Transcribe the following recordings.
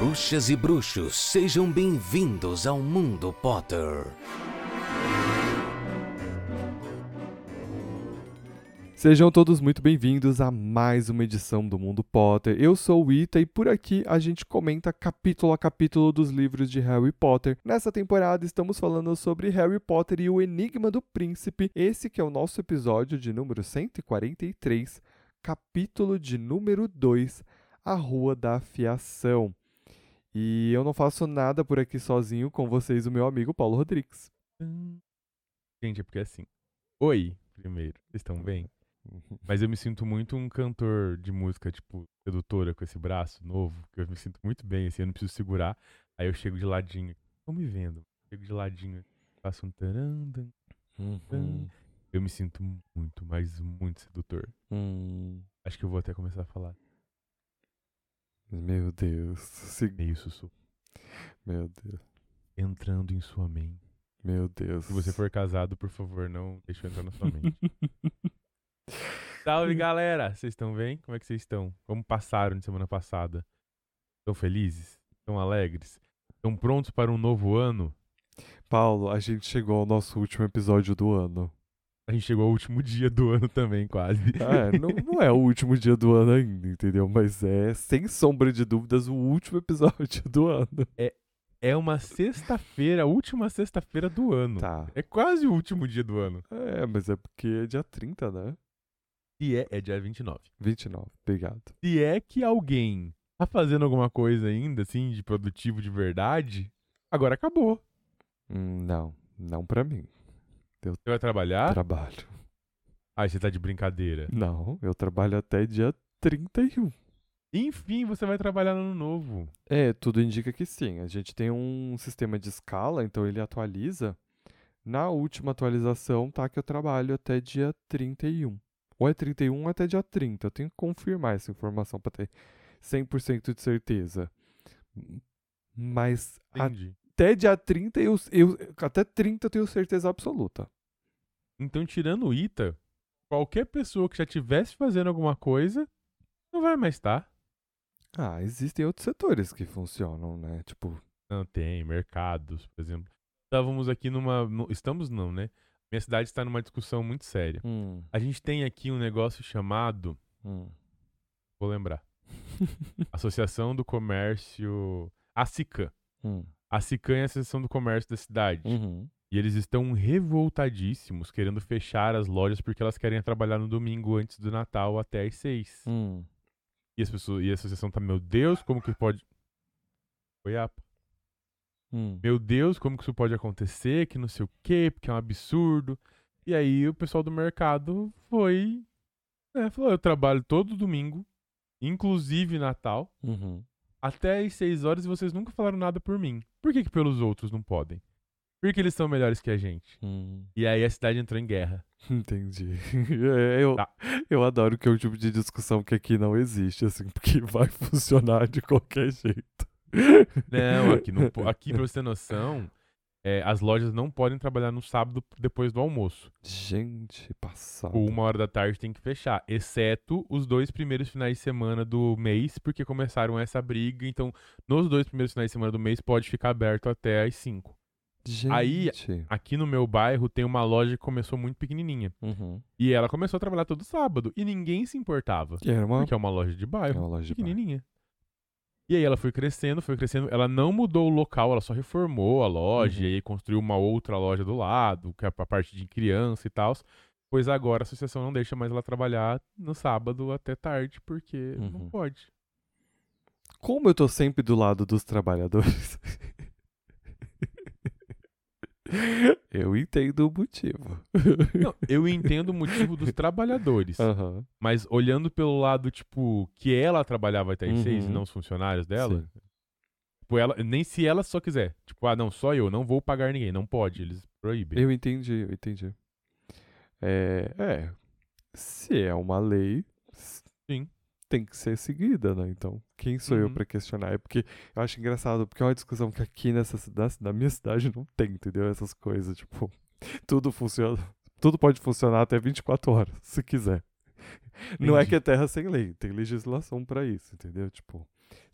Bruxas e bruxos, sejam bem-vindos ao Mundo Potter. Sejam todos muito bem-vindos a mais uma edição do Mundo Potter. Eu sou o Ita e por aqui a gente comenta capítulo a capítulo dos livros de Harry Potter. Nessa temporada estamos falando sobre Harry Potter e o Enigma do Príncipe. Esse que é o nosso episódio de número 143, capítulo de número 2, A Rua da Afiação. E eu não faço nada por aqui sozinho com vocês, o meu amigo Paulo Rodrigues. Gente, é porque assim. Oi, primeiro. Vocês estão bem? Mas eu me sinto muito um cantor de música, tipo, sedutora, com esse braço novo, que eu me sinto muito bem, assim, eu não preciso segurar. Aí eu chego de ladinho. Estão me vendo? Chego de ladinho, faço um tarandan. Uhum. Eu me sinto muito, mas muito sedutor. Hum, Acho que eu vou até começar a falar meu Deus. Se- meio sussurro. Meu Deus. Entrando em sua mente. Meu Deus. Se você for casado, por favor, não deixe eu entrar na sua mente. Salve, galera! Vocês estão bem? Como é que vocês estão? Como passaram de semana passada? Estão felizes? Estão alegres? Estão prontos para um novo ano? Paulo, a gente chegou ao nosso último episódio do ano. A gente chegou ao último dia do ano também, quase. É, não, não é o último dia do ano ainda, entendeu? Mas é, sem sombra de dúvidas, o último episódio do ano. É uma sexta-feira, a última sexta-feira do ano. Tá. É quase o último dia do ano. É, mas é porque é dia 30, né? E é, é dia 29. 29, obrigado. Se é que alguém tá fazendo alguma coisa ainda, assim, de produtivo de verdade, agora acabou. Hum, não, não pra mim. Você vai trabalhar? Trabalho. Ai, você tá de brincadeira. Não, eu trabalho até dia 31. Enfim, você vai trabalhar no ano novo. É, tudo indica que sim. A gente tem um sistema de escala, então ele atualiza. Na última atualização tá que eu trabalho até dia 31. Ou é 31 ou até dia 30. Eu tenho que confirmar essa informação para ter 100% de certeza. Mas Entendi. até dia 30 eu, eu até 30 eu tenho certeza absoluta. Então, tirando o Ita, qualquer pessoa que já estivesse fazendo alguma coisa, não vai mais estar. Ah, existem outros setores que funcionam, né? Tipo, Não tem, mercados, por exemplo. Estávamos aqui numa. no- estamos não, né? Minha cidade está numa discussão muito séria. hum, A gente tem aqui um negócio chamado. hum. Vou lembrar. Associação do Comércio. A SICAM. hum, A SICAM é a Associação do Comércio da cidade. uhum. E eles estão revoltadíssimos, querendo fechar as lojas porque elas querem trabalhar no domingo antes do Natal até às seis. hum. E, as pessoas, e a associação tá, meu Deus, como que pode. Oi, Apa. hum. Meu Deus, como que isso pode acontecer? Que não sei o quê, porque é um absurdo. E aí o pessoal do mercado foi. né, falou: eu trabalho todo domingo, inclusive Natal, Uhum. até às 6 horas e vocês nunca falaram nada por mim. Por que, que pelos outros não podem? Porque eles são melhores que a gente. Hum. E aí a cidade entrou em guerra. Entendi. É, eu, Tá. eu adoro que é o tipo de discussão que aqui não existe, assim, porque vai funcionar de qualquer jeito. Não, aqui, não, aqui pra você ter noção, é, as lojas não podem trabalhar no sábado depois do almoço. Gente, passado. Uma hora da tarde tem que fechar, exceto os dois primeiros finais de semana do mês, porque começaram essa briga. Então, nos dois primeiros finais de semana do mês pode ficar aberto até às 5. Gente. aí- Aqui no meu bairro tem uma loja que começou muito pequenininha. Uhum. E ela começou a trabalhar todo sábado. E ninguém se importava. E era uma, Porque é uma loja de é bairro, uma loja de bairro. pequenininha. E aí ela foi crescendo, foi crescendo. Ela não mudou o local, ela só reformou a loja Uhum. e aí construiu uma outra loja do lado, que é pra parte de criança e tal. Pois agora a associação não deixa mais ela trabalhar no sábado até tarde, porque não Uhum. pode. Como eu tô sempre do lado dos trabalhadores. eu entendo o motivo. Não, eu entendo o motivo dos trabalhadores, Aham. mas olhando pelo lado, tipo, que ela trabalhava até às seis e Uhum. não os funcionários dela, Sim. tipo, ela, nem se ela só quiser. Tipo, ah, não, só eu, não vou pagar ninguém. Não pode, eles proíbem. Eu entendi, eu entendi. É, é. Se é uma lei, Sim. Tem que ser seguida, né? Então, quem sou eu Uhum. pra questionar? É porque eu acho engraçado, porque é uma discussão que aqui nessa cidade, na minha cidade não tem, entendeu? Essas coisas, tipo, tudo funciona, tudo pode funcionar até 24 horas, se quiser. Não é Entendi. que é terra sem lei, tem legislação pra isso, entendeu? Tipo,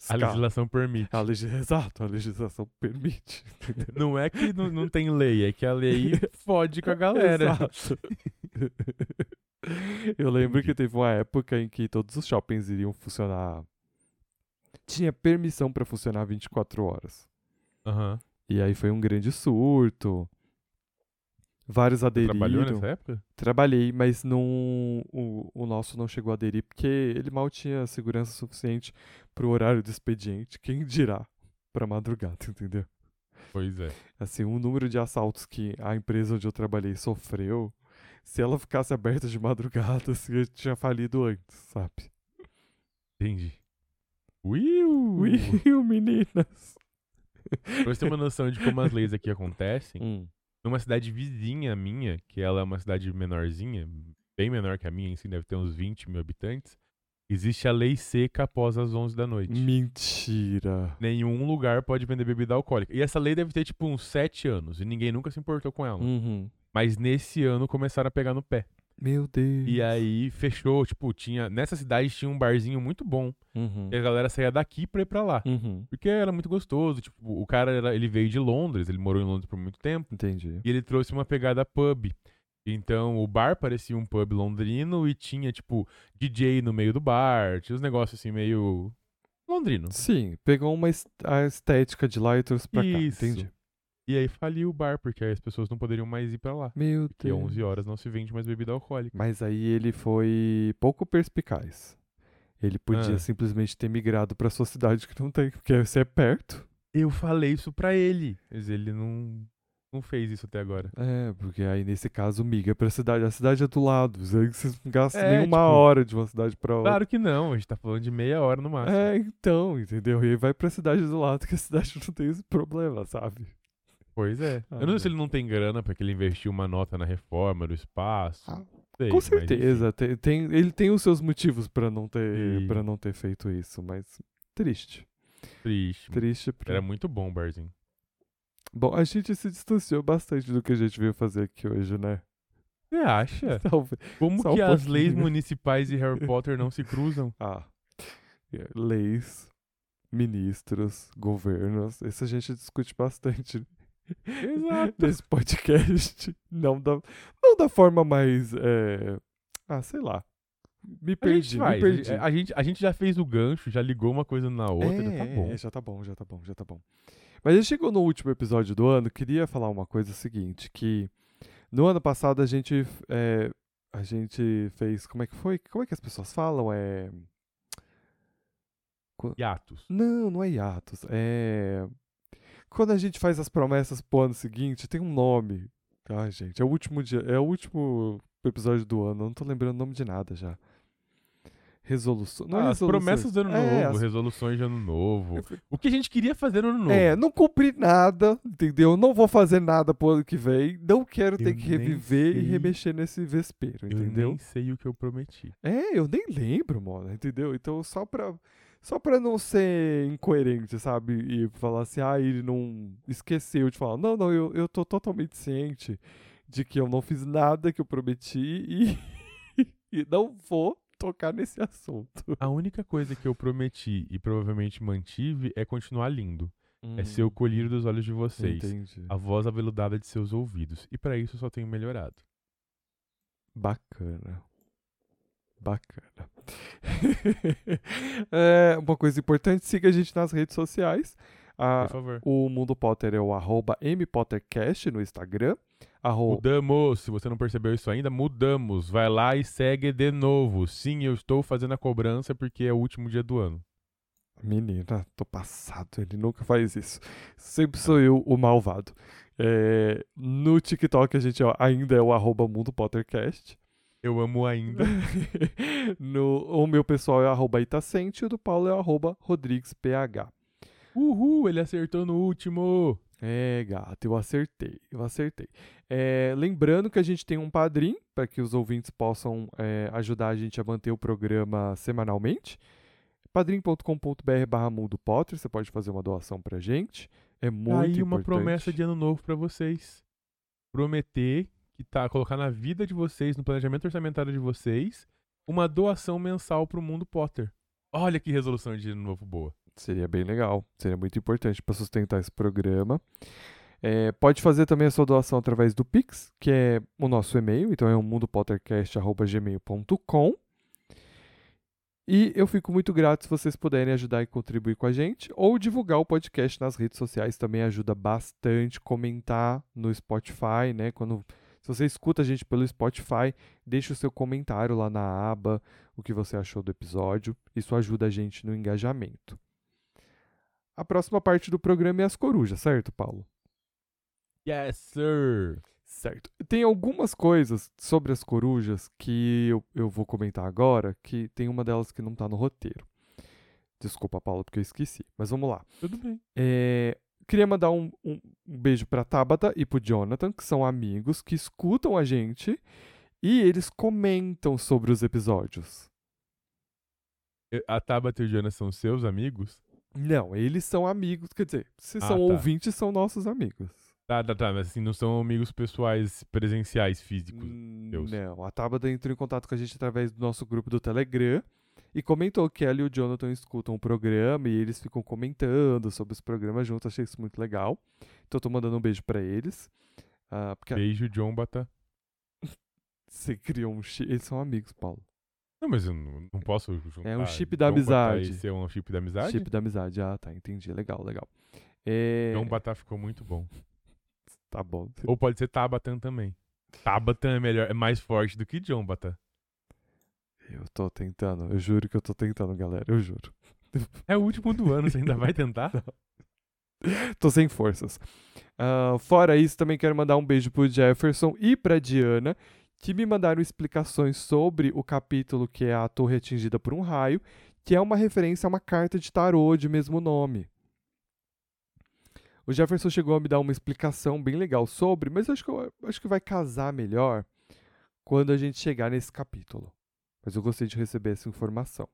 A legislação permite. a legi- Exato, a legislação permite. entendeu? Não é que não, não tem lei, é que a lei fode com a galera. Exato. Eu lembro que teve uma época em que todos os shoppings iriam funcionar. Tinha permissão pra funcionar 24 horas. Aham. E aí foi um grande surto. Vários Você aderiram. trabalhou nessa época? Trabalhei, mas não, o, o nosso não chegou a aderir porque ele mal tinha segurança suficiente pro horário do expediente. Quem dirá pra madrugada, entendeu? Pois é. Assim, o número de assaltos que a empresa onde eu trabalhei sofreu, se ela ficasse aberta de madrugada, assim, eu tinha falido antes, sabe? Entendi. Uiu! Will, meninas! Pra você ter uma noção de como as leis aqui acontecem, Hum, numa cidade vizinha minha, que ela é uma cidade menorzinha, bem menor que a minha, assim, deve ter uns 20 mil habitantes, existe a lei seca após as 11 da noite. mentira. Nenhum lugar pode vender bebida alcoólica. E essa lei deve ter, tipo, uns 7 anos, e ninguém nunca se importou com ela. Uhum. Mas nesse ano começaram a pegar no pé. Meu Deus. E aí fechou, tipo, tinha. Nessa cidade tinha um barzinho muito bom. Uhum. E a galera saía daqui pra ir pra lá. Uhum. Porque era muito gostoso. Tipo, o cara era- ele veio de Londres, ele morou em Londres por muito tempo. Entendi. E ele trouxe uma pegada pub. Então o bar parecia um pub londrino e tinha, tipo, DJ no meio do bar. Tinha uns negócios assim, meio. londrino. Sim, pegou uma est- a estética de lá e trouxe pra Isso. cá. Entendi. E aí faliu o bar, porque aí as pessoas não poderiam mais ir pra lá. Meu Porque Deus. 11 horas não se vende mais bebida alcoólica. Mas aí ele foi pouco perspicaz. Ele podia Ah. simplesmente ter migrado pra sua cidade que não tem, porque você é perto. Eu falei isso pra ele, mas ele não, não fez isso até agora. É, porque aí nesse caso migra pra cidade. A cidade é do lado. Você vocês não gastam É, nem uma tipo, hora de uma cidade pra outra. Claro que não, a gente tá falando de meia hora no máximo. É, então, entendeu? E aí vai pra cidade do lado, que a cidade não tem esse problema, sabe? Pois é. Ah, eu não sei se ele não tem grana porque ele investiu uma nota na reforma do espaço. Ah, Sei, Com mas certeza. Tem, tem- ele tem os seus motivos pra não ter E- para não ter feito isso, mas triste. triste. Triste pra... Era muito bom o barzinho. Bom, a gente se distanciou bastante do que a gente veio fazer aqui hoje, né? Você acha? Talvez. Como Só um que as leis municipais de Harry Potter não se cruzam? Ah, é, leis, ministros, governos, isso a gente discute bastante Exato. nesse podcast. Não da, não da forma mais. é, Ah, sei lá. Me A gente perdi, me perdi. A gente, a gente já fez o gancho, já ligou uma coisa na outra, já tá É, bom. é, já tá bom, já tá bom, já tá bom. Mas a gente chegou no último episódio do ano, queria falar uma coisa seguinte, que no ano passado a gente é, a gente fez, como é que foi? Como é que as pessoas falam? É Hiatos. Não, não é hiatus, é quando a gente faz as promessas pro ano seguinte, tem um nome. Ai, gente, é o último dia, é o último episódio do ano, eu não tô lembrando o nome de nada já. Resolução, é Ah, as resoluções. promessas do ano É, novo, as- resoluções de ano novo. O que a gente queria fazer no ano novo. É, não cumpri nada, entendeu? Não vou fazer nada pro ano que vem. Não quero ter Eu que nem reviver e sei. remexer nesse vespeiro, eu entendeu? nem sei o que eu prometi. É, eu nem lembro, mano, entendeu? Então, só pra, só pra não ser incoerente, sabe? E falar assim, ah, ele não esqueceu de falar. Não, não, eu, eu tô totalmente ciente de que eu não fiz nada que eu prometi e, e não vou tocar nesse assunto. A única coisa que eu prometi e provavelmente mantive é continuar lindo. É ser o colírio dos olhos de vocês. Entendi. A voz aveludada de seus ouvidos. E pra isso eu só tenho melhorado. Bacana. Bacana. é, uma coisa importante, siga a gente nas redes sociais. A- Por favor. o Mundo Potter é o arroba mpottercast no Instagram. Arro... Mudamos. Se você não percebeu isso ainda, mudamos. Vai lá e segue de novo. Sim, eu estou fazendo a cobrança porque é o último dia do ano. Menina, tô passado, ele nunca faz isso. Sempre sou eu o malvado. É, no TikTok a gente ó, ainda é o arroba Mundo Pottercast. Eu amo ainda. no, o meu pessoal é arroba Itacente e o do Paulo é arroba RodriguesPH. Uhul, ele acertou no último. É, gato, eu acertei, eu acertei. É, lembrando que a gente tem um padrim para que os ouvintes possam é, ajudar a gente a manter o programa semanalmente. padrim.com.br barra Mundo Potter, você pode fazer uma doação pra gente. É muito Aí uma importante. promessa de ano novo pra vocês. Prometer que tá colocar na vida de vocês, no planejamento orçamentário de vocês, uma doação mensal pro Mundo Potter. Olha que resolução de novo boa. Seria bem legal, seria muito importante para sustentar esse programa. É, pode fazer também a sua doação através do Pix, que é o nosso e-mail, então é o mundopottercast.gmail.com. E eu fico muito grato se vocês puderem ajudar e contribuir com a gente, ou divulgar o podcast nas redes sociais também ajuda bastante. Comentar no Spotify, né? Quando se você escuta a gente pelo Spotify, deixe o seu comentário lá na aba, o que você achou do episódio. Isso ajuda a gente no engajamento. A próxima parte do programa é as corujas, certo, Paulo? Yes, sir. Certo. Tem algumas coisas sobre as corujas que eu, eu vou comentar agora, que tem uma delas que não tá no roteiro. Desculpa, Paulo, porque eu esqueci. Mas vamos lá. Tudo bem. É, queria mandar um, um, um beijo pra Tabata e pro Jonathan, que são amigos, que escutam a gente e eles comentam sobre os episódios. A Tabata e o Jonas são seus amigos? Não, eles são amigos, quer dizer, se Ah, são tá. ouvintes, são nossos amigos. Tá, tá, tá. Mas assim, não são amigos pessoais presenciais, físicos. Hum, Deus. Não, a Tabata entrou em contato com a gente através do nosso grupo do Telegram e comentou que ela e o Jonathan escutam o programa e eles ficam comentando sobre os programas juntos. Achei isso muito legal. Então, tô mandando um beijo pra eles. Ah, porque Beijo, John Bata. você criou um chip. Eles são amigos, Paulo. Não, mas eu não, não posso juntar. É um chip da John amizade. E ser um chip da amizade? Chip da amizade. Ah, tá. Entendi. Legal, legal. É... John Bata ficou muito bom. Tá bom. Ou pode ser Tabatan também. Tabatan é melhor, é mais forte do que John Bata. Eu tô tentando. Eu juro que eu tô tentando, galera. Eu juro. É o último do ano, você ainda vai tentar? Tô sem forças. Ah, fora isso, também quero mandar um beijo pro Jefferson e pra Diana, que me mandaram explicações sobre o capítulo que é a torre atingida por um raio, que é uma referência a uma carta de tarô de mesmo nome. O Jefferson chegou a me dar uma explicação bem legal sobre, mas acho que, eu acho que vai casar melhor quando a gente chegar nesse capítulo. Mas eu gostei de receber essa informação.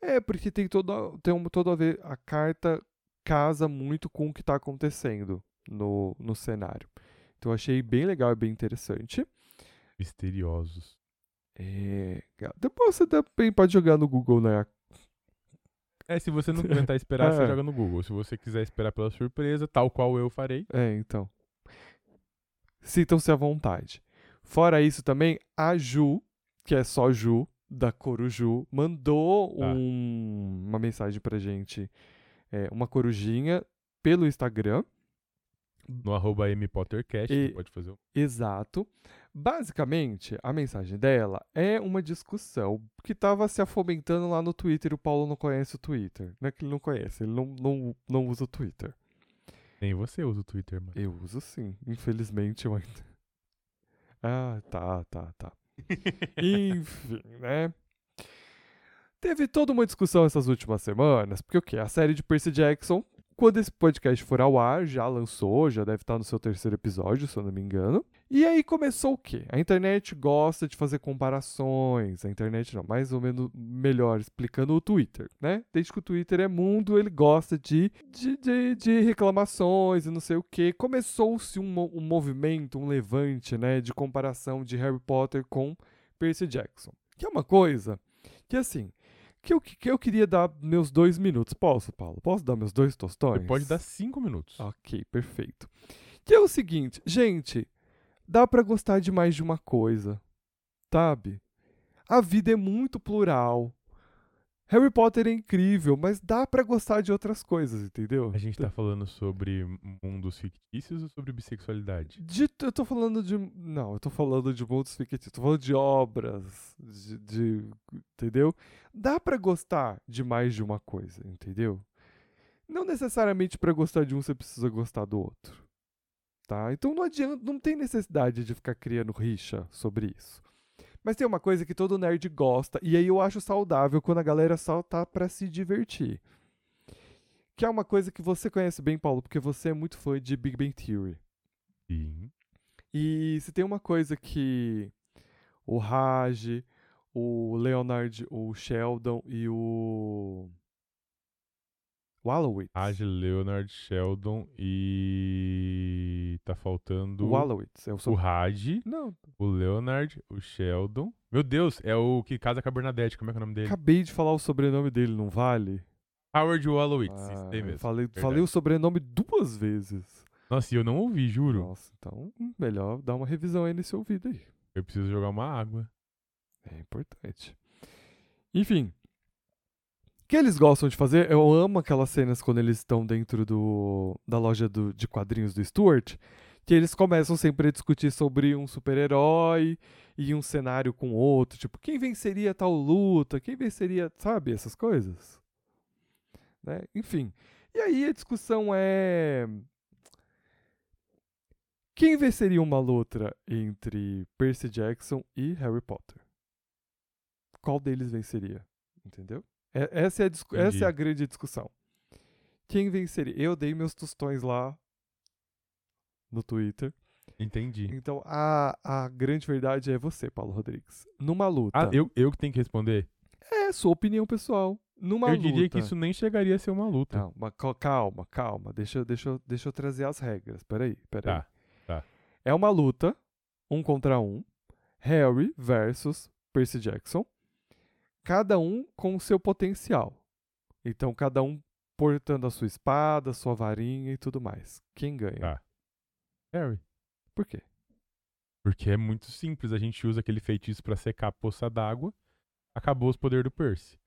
É, porque tem todo, tem um, todo a ver. A carta casa muito com o que está acontecendo no, no cenário. Então eu achei bem legal e bem interessante. Misteriosos. É, depois você também pode jogar no Google, né? É, se você não aguentar esperar, você É. joga no Google. Se você quiser esperar pela surpresa, tal qual eu farei. É, então. Sintam-se à vontade. Fora isso também, a Ju, que é só Ju, da Coruju, mandou Ah. um- uma mensagem pra gente, é, uma corujinha, pelo Instagram. No arroba MPottercast, E- pode fazer. Exato. Basicamente, a mensagem dela é uma discussão que estava se afomentando lá no Twitter. O Paulo não conhece o Twitter. Não é que ele não conhece, ele não, não, não usa o Twitter. Nem você usa o Twitter, mano. Eu uso sim, infelizmente eu ainda. Ah, tá, tá, tá. Enfim, né? Teve toda uma discussão essas últimas semanas, porque o quê? A série de Percy Jackson, quando esse podcast for ao ar, já lançou, já deve estar no seu terceiro episódio, se eu não me engano. E aí começou o quê? A internet gosta de fazer comparações. A internet não, mais ou menos melhor, explicando o Twitter, né? Desde que o Twitter é mundo, ele gosta de, de, de, de reclamações e não sei o quê. Começou-se um, um movimento, um levante, né? De comparação de Harry Potter com Percy Jackson. Que é uma coisa que, assim, que eu, que eu queria dar meus dois minutos. Posso, Paulo? Posso dar meus dois tostões? Você pode dar cinco minutos. Ok, perfeito. Que é o seguinte, gente, dá pra gostar de mais de uma coisa, sabe? A vida é muito plural. Harry Potter é incrível, mas dá pra gostar de outras coisas, entendeu? A gente tá falando sobre mundos fictícios ou sobre bissexualidade? De- eu tô falando de. Não, eu tô falando de mundos fictícios. Tô falando de obras. De, de- entendeu? Dá pra gostar de mais de uma coisa, entendeu? Não necessariamente pra gostar de um você precisa gostar do outro. Tá? Então não adianta, não tem necessidade de ficar criando rixa sobre isso. Mas tem uma coisa que todo nerd gosta, e aí eu acho saudável quando a galera só tá pra se divertir. Que é uma coisa que você conhece bem, Paulo, porque você é muito fã de Big Bang Theory. Sim. E se tem uma coisa que o Raj, o Leonard, o Sheldon e o Wallowitz. Age, Leonard, Sheldon e. Tá faltando O Wallowitz. É o o. Raj, Não, o Leonard, o Sheldon Meu Deus, é o que casa com a Bernadette. Como é que é o nome dele? Acabei de falar o sobrenome dele, não vale? Howard Wolowitz. Ah, isso eu mesmo. falei, verdade. falei o sobrenome duas vezes. Nossa, e eu não ouvi, juro. Nossa, então melhor dar uma revisão aí nesse ouvido aí. Eu preciso jogar uma água. É importante. Enfim. Que eles gostam de fazer, eu amo aquelas cenas quando eles estão dentro do, da loja do- de quadrinhos do Stuart, que eles começam sempre a discutir sobre um super-herói e um cenário com outro, tipo, quem venceria tal luta, quem venceria, sabe, essas coisas. Né? Enfim. E aí a discussão é quem venceria uma luta entre Percy Jackson e Harry Potter? Qual deles venceria? Entendeu? É- essa, é a, essa é a grande discussão. Quem venceria? Eu dei meus tostões lá no Twitter. Entendi. Então a, a grande verdade é você, Paulo Rodrigues. Numa luta. Ah, eu, eu que tenho que responder? É sua opinião pessoal. Numa eu luta. diria que isso nem chegaria a ser uma luta. Não, mas calma, calma. Deixa, eu- deixa, eu- deixa eu trazer as regras. Peraí, peraí. Tá, tá. É uma luta, um contra um. Harry versus Percy Jackson. Cada um com o seu potencial. Então, cada um portando a sua espada, sua varinha e tudo mais. Quem ganha? Tá. Harry. Por quê? Porque é muito simples. A gente usa aquele feitiço pra secar a poça d'água. Acabou os poderes do Percy.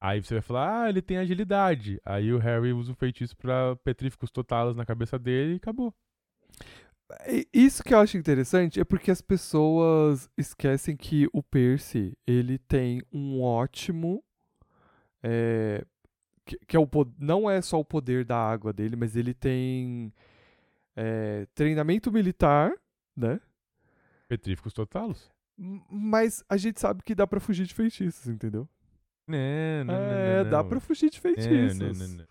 Aí você vai falar, ah, ele tem agilidade. Aí o Harry usa o feitiço pra petríficos totalos na cabeça dele e acabou. Isso que eu acho interessante é porque as pessoas esquecem que o Percy, ele tem um ótimo. é, que, que é o, não é só o poder da água dele, mas ele tem é, treinamento militar, né? Petríficos totalos? Mas a gente sabe que dá pra fugir de feitiços, entendeu? Não, não, não, é, não, dá não. pra fugir de É, feitiços. não, não, não.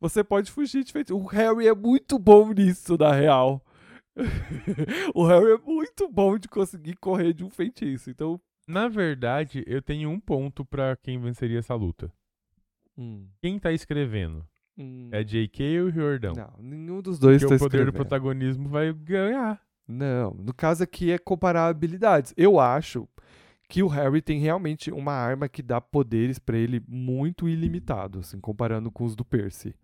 Você pode fugir de feitiços. O Harry é muito bom nisso, na real. o Harry é muito bom de conseguir correr de um feitiço. Então. Na verdade, eu tenho um ponto pra quem venceria essa luta. Quem tá escrevendo? hum, É J.K. ou o Riordão? Não, nenhum dos dois Porque tá o poder do escrevendo. protagonismo vai ganhar. Não, no caso aqui é comparar habilidades. Eu acho que o Harry tem realmente uma arma que dá poderes pra ele muito ilimitado, assim, comparando com os do Percy.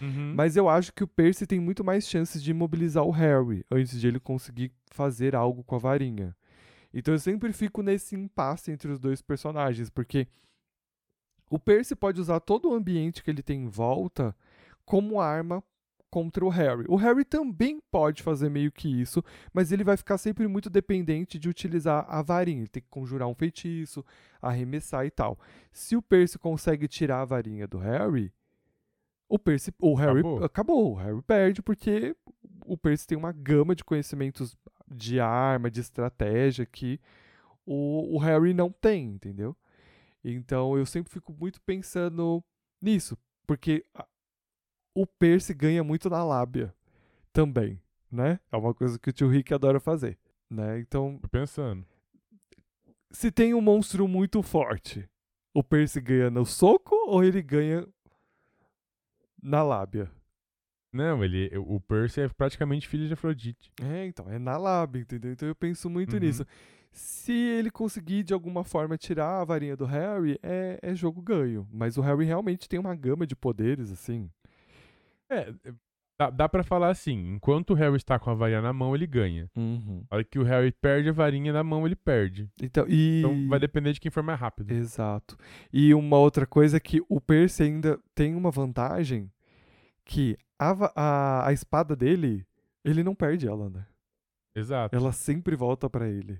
Uhum. Mas eu acho que o Percy tem muito mais chances de imobilizar o Harry antes de ele conseguir fazer algo com a varinha. Então eu sempre fico nesse impasse entre os dois personagens, porque o Percy pode usar todo o ambiente que ele tem em volta como arma contra o Harry. O Harry também pode fazer meio que isso, mas ele vai ficar sempre muito dependente de utilizar a varinha. Ele tem que conjurar um feitiço, arremessar e tal. Se o Percy consegue tirar a varinha do Harry, o Percy, o Harry Acabou. acabou. O Harry perde porque o Percy tem uma gama de conhecimentos de arma, de estratégia que o, o Harry não tem, entendeu? Então eu sempre fico muito pensando nisso, porque o Percy ganha muito na lábia também, né? É uma coisa que o tio Rick adora fazer, né? Então, Tô pensando. se tem um monstro muito forte, o Percy ganha no soco ou ele ganha na lábia? Não, ele, o Percy é praticamente filho de Afrodite. É, então, é na lábia, entendeu? Então eu penso muito Uhum. nisso. Se ele conseguir de alguma forma tirar a varinha do Harry, é, é jogo ganho. Mas o Harry realmente tem uma gama de poderes, assim. É, é, dá, dá pra falar assim, enquanto o Harry está com a varinha na mão, ele ganha. A hora que o Harry perde a varinha na mão, ele perde. Então, e... Então vai depender de quem for mais rápido. Exato. E uma outra coisa é que o Percy ainda tem uma vantagem que a, a, a espada dele, ele não perde ela, né? Exato. Ela sempre volta pra ele.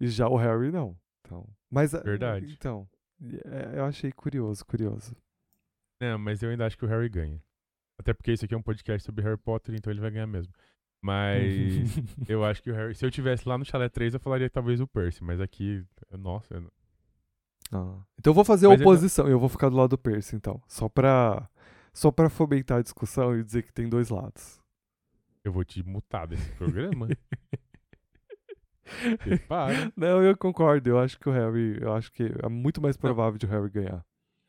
E já o Harry não. Então, mas Verdade. Então, é, eu achei curioso, curioso. Não, mas eu ainda acho que o Harry ganha. Até porque isso aqui é um podcast sobre Harry Potter, então ele vai ganhar mesmo. Mas eu acho que o Harry. Se eu tivesse lá no Chalé 3, eu falaria talvez o Percy, mas aqui. Nossa, eu não- Ah. Então eu vou fazer Mas ainda- oposição, eu vou ficar do lado do Percy, então. Só pra, só pra fomentar a discussão e dizer que tem dois lados. eu vou te mutar desse programa. Não, eu concordo. Eu acho que o Harry. Eu acho que é muito mais provável de o Harry ganhar.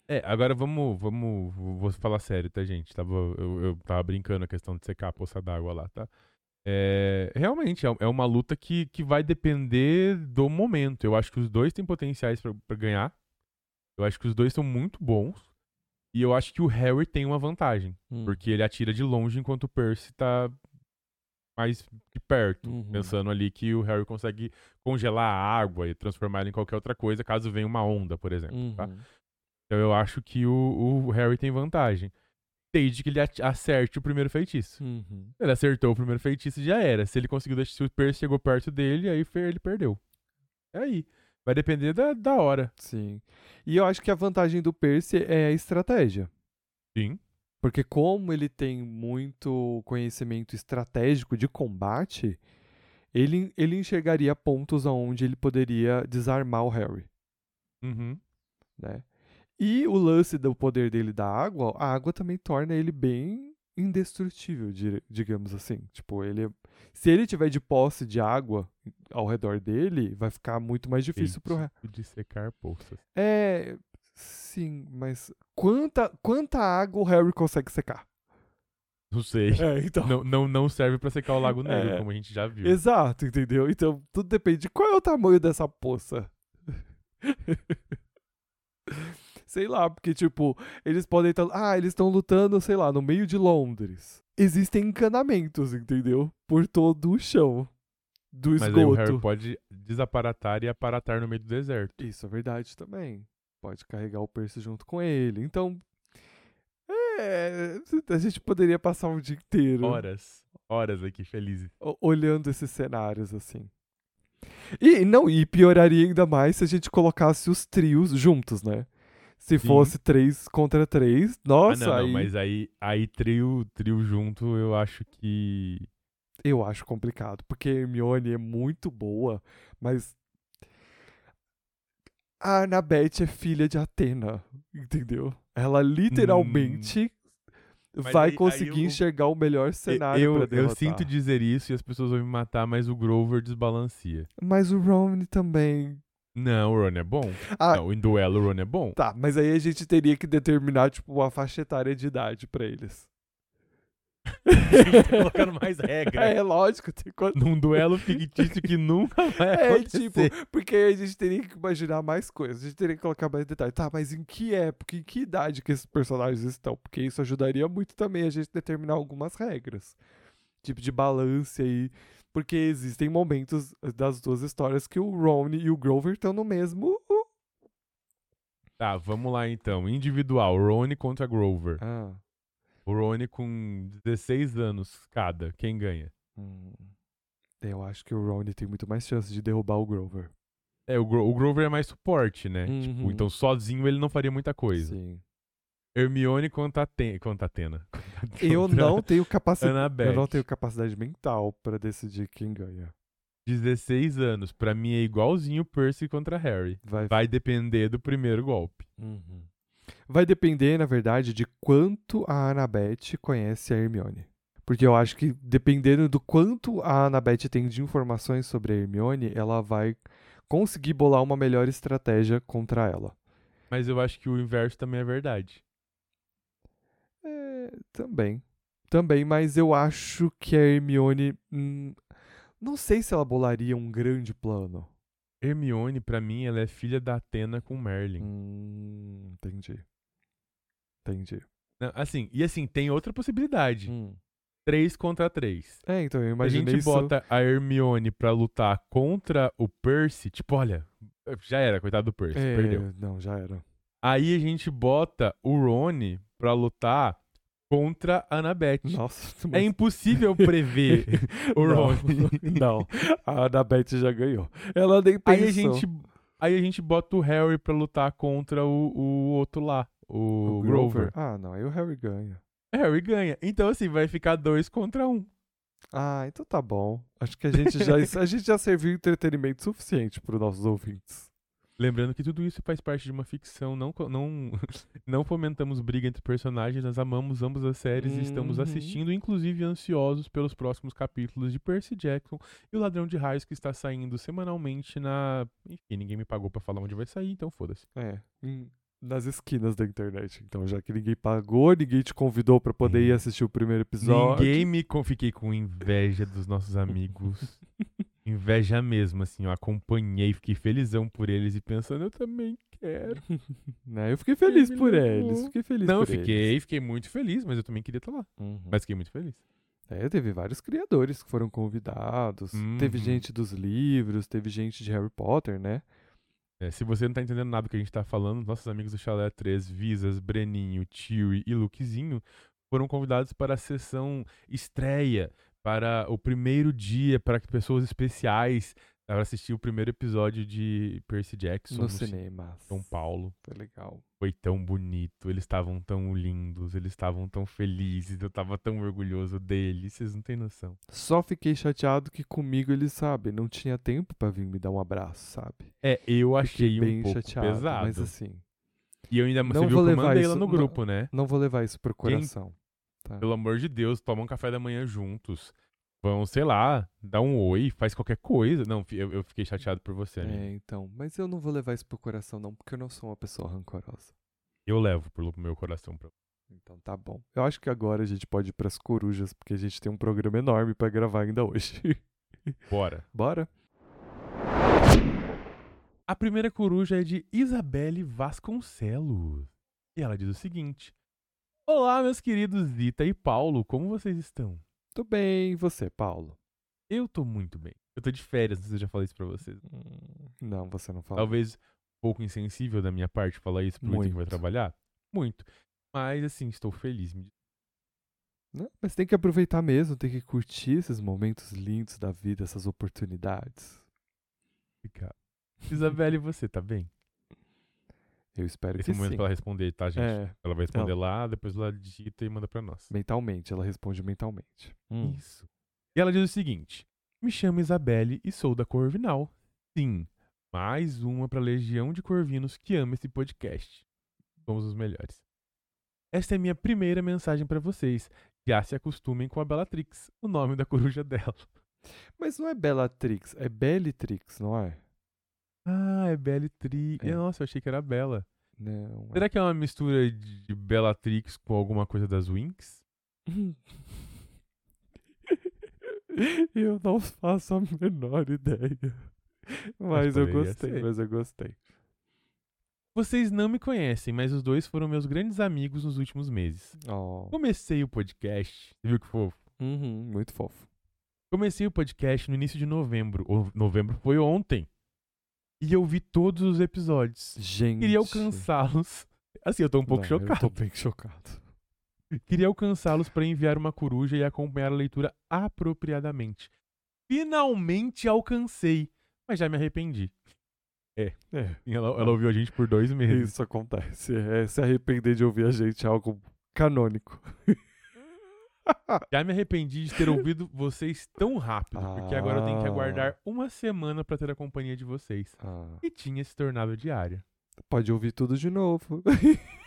É, agora vamos, vamos, vou falar sério, tá, gente? Tava, eu, eu tava brincando a questão de secar a poça d'água lá, tá? É, realmente, é, é uma luta que, que vai depender do momento. Eu acho que os dois têm potenciais pra pra ganhar. Eu acho que os dois são muito bons. E eu acho que o Harry tem uma vantagem. Hum. Porque ele atira de longe enquanto o Percy tá mais de perto. Uhum. Pensando ali que o Harry consegue congelar a água e transformar ela em qualquer outra coisa, caso venha uma onda, por exemplo. tá? Então eu acho que o, o Harry tem vantagem. Desde que ele acerte o primeiro feitiço. Uhum. Ele acertou o primeiro feitiço e já era. Se ele conseguiu deixar, se o Percy chegou perto dele, aí ele perdeu. É aí. Vai depender da, da hora. Sim. E eu acho que a vantagem do Percy é a estratégia. Sim. Porque como ele tem muito conhecimento estratégico de combate, ele, ele enxergaria pontos onde ele poderia desarmar o Harry, Uhum. né? E o lance do poder dele da água, a água também torna ele bem indestrutível, digamos assim. Tipo, ele é- se ele tiver de posse de água ao redor dele, vai ficar muito mais difícil pro Harry. Feitiço de secar poças. É, sim, mas quanta quanta água o Harry consegue secar? Não sei. É, então. Não, não, não serve pra secar o Lago Negro, É. como a gente já viu. Exato, entendeu? Então, tudo depende de qual é o tamanho dessa poça. sei lá, porque, tipo, eles podem estar. ah, eles estão lutando, sei lá, no meio de Londres. Existem encanamentos, entendeu? Por todo o chão do Mas aí o Harry esgoto. pode desaparatar e aparatar no meio do deserto. Isso é verdade também. Pode carregar o Percy junto com ele. Então. É. A gente poderia passar o dia inteiro. Horas. Horas aqui, felizes. olhando esses cenários assim. E não, e pioraria ainda mais se a gente colocasse os trios juntos, né? Se Sim. fosse três contra três, Ah, nossa, não, não, aí mas aí, aí trio, trio junto, eu acho que. eu acho complicado, porque a Hermione é muito boa, mas a Annabeth é filha de Atena, entendeu? Ela literalmente Mas vai aí- aí conseguir eu- enxergar o melhor cenário eu, pra eu derrotar. sinto dizer isso e as pessoas vão me matar, mas o Grover desbalanceia. Mas o Ron também. Não, o Ron é bom. Ah, Não, em duelo o Ron é bom. Tá, mas aí a gente teria que determinar, tipo, uma faixa etária de idade pra eles. Colocando mais regra. É, lógico, tem quanto... Num duelo fictício que nunca vai É, acontecer. tipo, porque aí a gente teria que imaginar mais coisas, a gente teria que colocar mais detalhes. Tá, mas em que época, em que idade que esses personagens estão? Porque isso ajudaria muito também a gente determinar algumas regras. Tipo de balance aí. Porque existem momentos das duas histórias que o Ron e o Grover estão no mesmo. Tá, vamos lá então. Individual, Rony contra Grover. Ah. O Rony com 16 anos cada. Quem ganha? hum. Eu acho que o Ron tem muito mais chance de derrubar o Grover. É, o, Gro- o Grover é mais suporte, né? Uhum. Tipo, então sozinho ele não faria muita coisa. Sim. Hermione contra, Aten contra Atena. Eu não tenho capacidade. Eu não tenho capacidade mental pra decidir quem ganha. 16 anos. Pra mim é igualzinho Percy contra Harry. Vai, Vai depender do primeiro golpe. Uhum. Vai depender, na verdade, de quanto a Annabeth conhece a Hermione. Porque eu acho que, dependendo do quanto a Annabeth tem de informações sobre a Hermione, ela vai conseguir bolar uma melhor estratégia contra ela. Mas eu acho que o inverso também é verdade. É, também. Também, mas eu acho que a Hermione. hum, não sei se ela bolaria um grande plano. Hermione, pra mim, ela é filha da Atena com Merlin. Hum, entendi. Entendi. Não, Assim, e assim, tem outra possibilidade. Hum. 3 contra 3. É, então eu A imaginei gente isso. bota a Hermione pra lutar contra o Percy, tipo, olha, já era, coitado do Percy, É, perdeu. Não, já era. Aí a gente bota o Rony pra lutar contra a Annabeth. Nossa, É mas- impossível prever o Não, Rony. Não, a Annabeth já ganhou. Ela nem pensou. Aí a gente, aí a gente bota o Harry pra lutar contra o, o outro lá, o, O Grover. Ah, não, aí o Harry ganha. Harry ganha. Então assim, vai ficar dois contra um. Ah, então tá bom. Acho que a gente já, a gente já serviu entretenimento suficiente para os nossos ouvintes. Lembrando que tudo isso faz parte de uma ficção, não, não, não fomentamos briga entre personagens, nós amamos ambas as séries e estamos Uhum. assistindo, inclusive ansiosos pelos próximos capítulos de Percy Jackson e o Ladrão de Raios que está saindo semanalmente na. Enfim, ninguém me pagou pra falar onde vai sair, então foda-se. É. Nas esquinas da internet. Então, já que ninguém pagou, ninguém te convidou pra poder ir assistir o primeiro episódio. Ninguém me fiquei com inveja dos nossos amigos. inveja mesmo, assim, eu acompanhei, fiquei felizão por eles e pensando, eu também quero. Né? Eu fiquei feliz por eles. Fiquei feliz Não, eu por eles. fiquei, fiquei muito feliz, mas eu também queria estar lá. Uhum. Mas fiquei muito feliz. É, teve vários criadores que foram convidados. Teve Uhum. gente dos livros, teve gente de Harry Potter, né? É, se você não tá entendendo nada do que a gente tá falando, nossos amigos do Chalé 3, Visas, Breninho, Chewie e Lukezinho foram convidados para a sessão estreia, para o primeiro dia, para que pessoas especiais para assistir o primeiro episódio de Percy Jackson no no Ci- cinema. São Paulo. Foi legal. Foi tão bonito, eles estavam tão lindos, eles estavam tão felizes, eu tava tão orgulhoso deles, vocês não têm noção. Só fiquei chateado que comigo eles, sabe, não tinha tempo pra vir me dar um abraço, sabe? É, eu Fiquei achei bem um pouco chateado, pesado. mas assim, E eu ainda você não viu vou que eu levar mandei isso- lá no não- grupo, né? não vou levar isso pro coração. Tá? Pelo amor de Deus, toma um café da manhã juntos. Vão, sei lá, dar um oi, faz qualquer coisa. Não, eu, eu fiquei chateado por você, amigo. É, então, mas eu não vou levar isso pro coração não, porque eu não sou uma pessoa rancorosa. Eu levo pro meu coração pra Então tá bom. Eu acho que agora a gente pode ir pras corujas, porque a gente tem um programa enorme pra gravar ainda hoje. Bora. Bora? A primeira coruja é de Isabelle Vasconcelos. E ela diz o seguinte: Olá, meus queridos Zita e Paulo, como vocês estão? Tudo bem, e você, Paulo? Eu tô muito bem. Eu tô de férias, não sei se eu já falei isso pra vocês. Hum, Não, você não fala. Talvez um pouco insensível da minha parte falar isso pro Ita que vai Muito. trabalhar. Muito. Mas assim, estou feliz. Não, mas tem que aproveitar mesmo, tem que curtir esses momentos lindos da vida, essas oportunidades. Obrigado. Isabelle, você tá bem? Eu espero Esse que momento sim. pra ela responder, tá, gente? É, Ela vai responder lá, depois ela digita e manda pra nós. mentalmente, ela responde mentalmente. Hum. Isso. E ela diz o seguinte: Me chamo Isabelle e sou da Corvinal. Sim, mais uma pra legião de corvinos que ama esse podcast. Somos os melhores. Esta é minha primeira mensagem pra vocês. Já se acostumem com a Bellatrix, o nome da coruja dela. Mas não é Bellatrix, é Bellatrix, não é? Ah, é Bellatrix. É. Nossa, eu achei que era Bella. Não. é. Será que é uma mistura de Bellatrix com alguma coisa das Winx? eu não faço a menor ideia. Mas eu gostei, ser. mas eu gostei. Vocês não me conhecem, mas os dois foram meus grandes amigos nos últimos meses. Oh. Comecei o podcast, você viu que fofo? Uhum, muito fofo. Comecei o podcast no início de novembro. O novembro foi ontem. E eu vi todos os episódios. Gente. Queria alcançá-los. Assim, eu tô um pouco Não, chocado. Eu tô bem chocado. Queria alcançá-los para enviar uma coruja e acompanhar a leitura apropriadamente. Finalmente alcancei, mas já me arrependi. É, Ela, ela ouviu a gente por dois meses. isso acontece. É se arrepender de ouvir a gente é algo canônico. Já me arrependi de ter ouvido vocês tão rápido, porque agora eu tenho que Ah. aguardar uma semana para ter a companhia de vocês. Ah, E tinha se tornado diária. pode ouvir tudo de novo.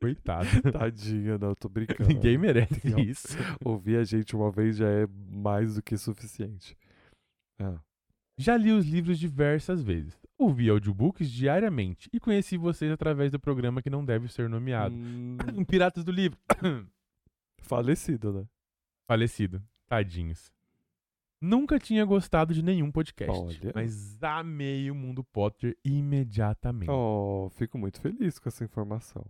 Coitado. Tadinha, não, tô brincando. Ninguém merece Não. isso. Ouvir a gente uma vez já é mais do que suficiente. Ah, Já li os livros diversas vezes. Ouvi audiobooks diariamente e conheci vocês através do programa que não deve ser nomeado. hum, Piratas do Livro. falecido, né? Falecido. Tadinhos. Nunca tinha gostado de nenhum podcast, Olha. mas amei o Mundo Potter imediatamente. Oh, fico muito feliz com essa informação.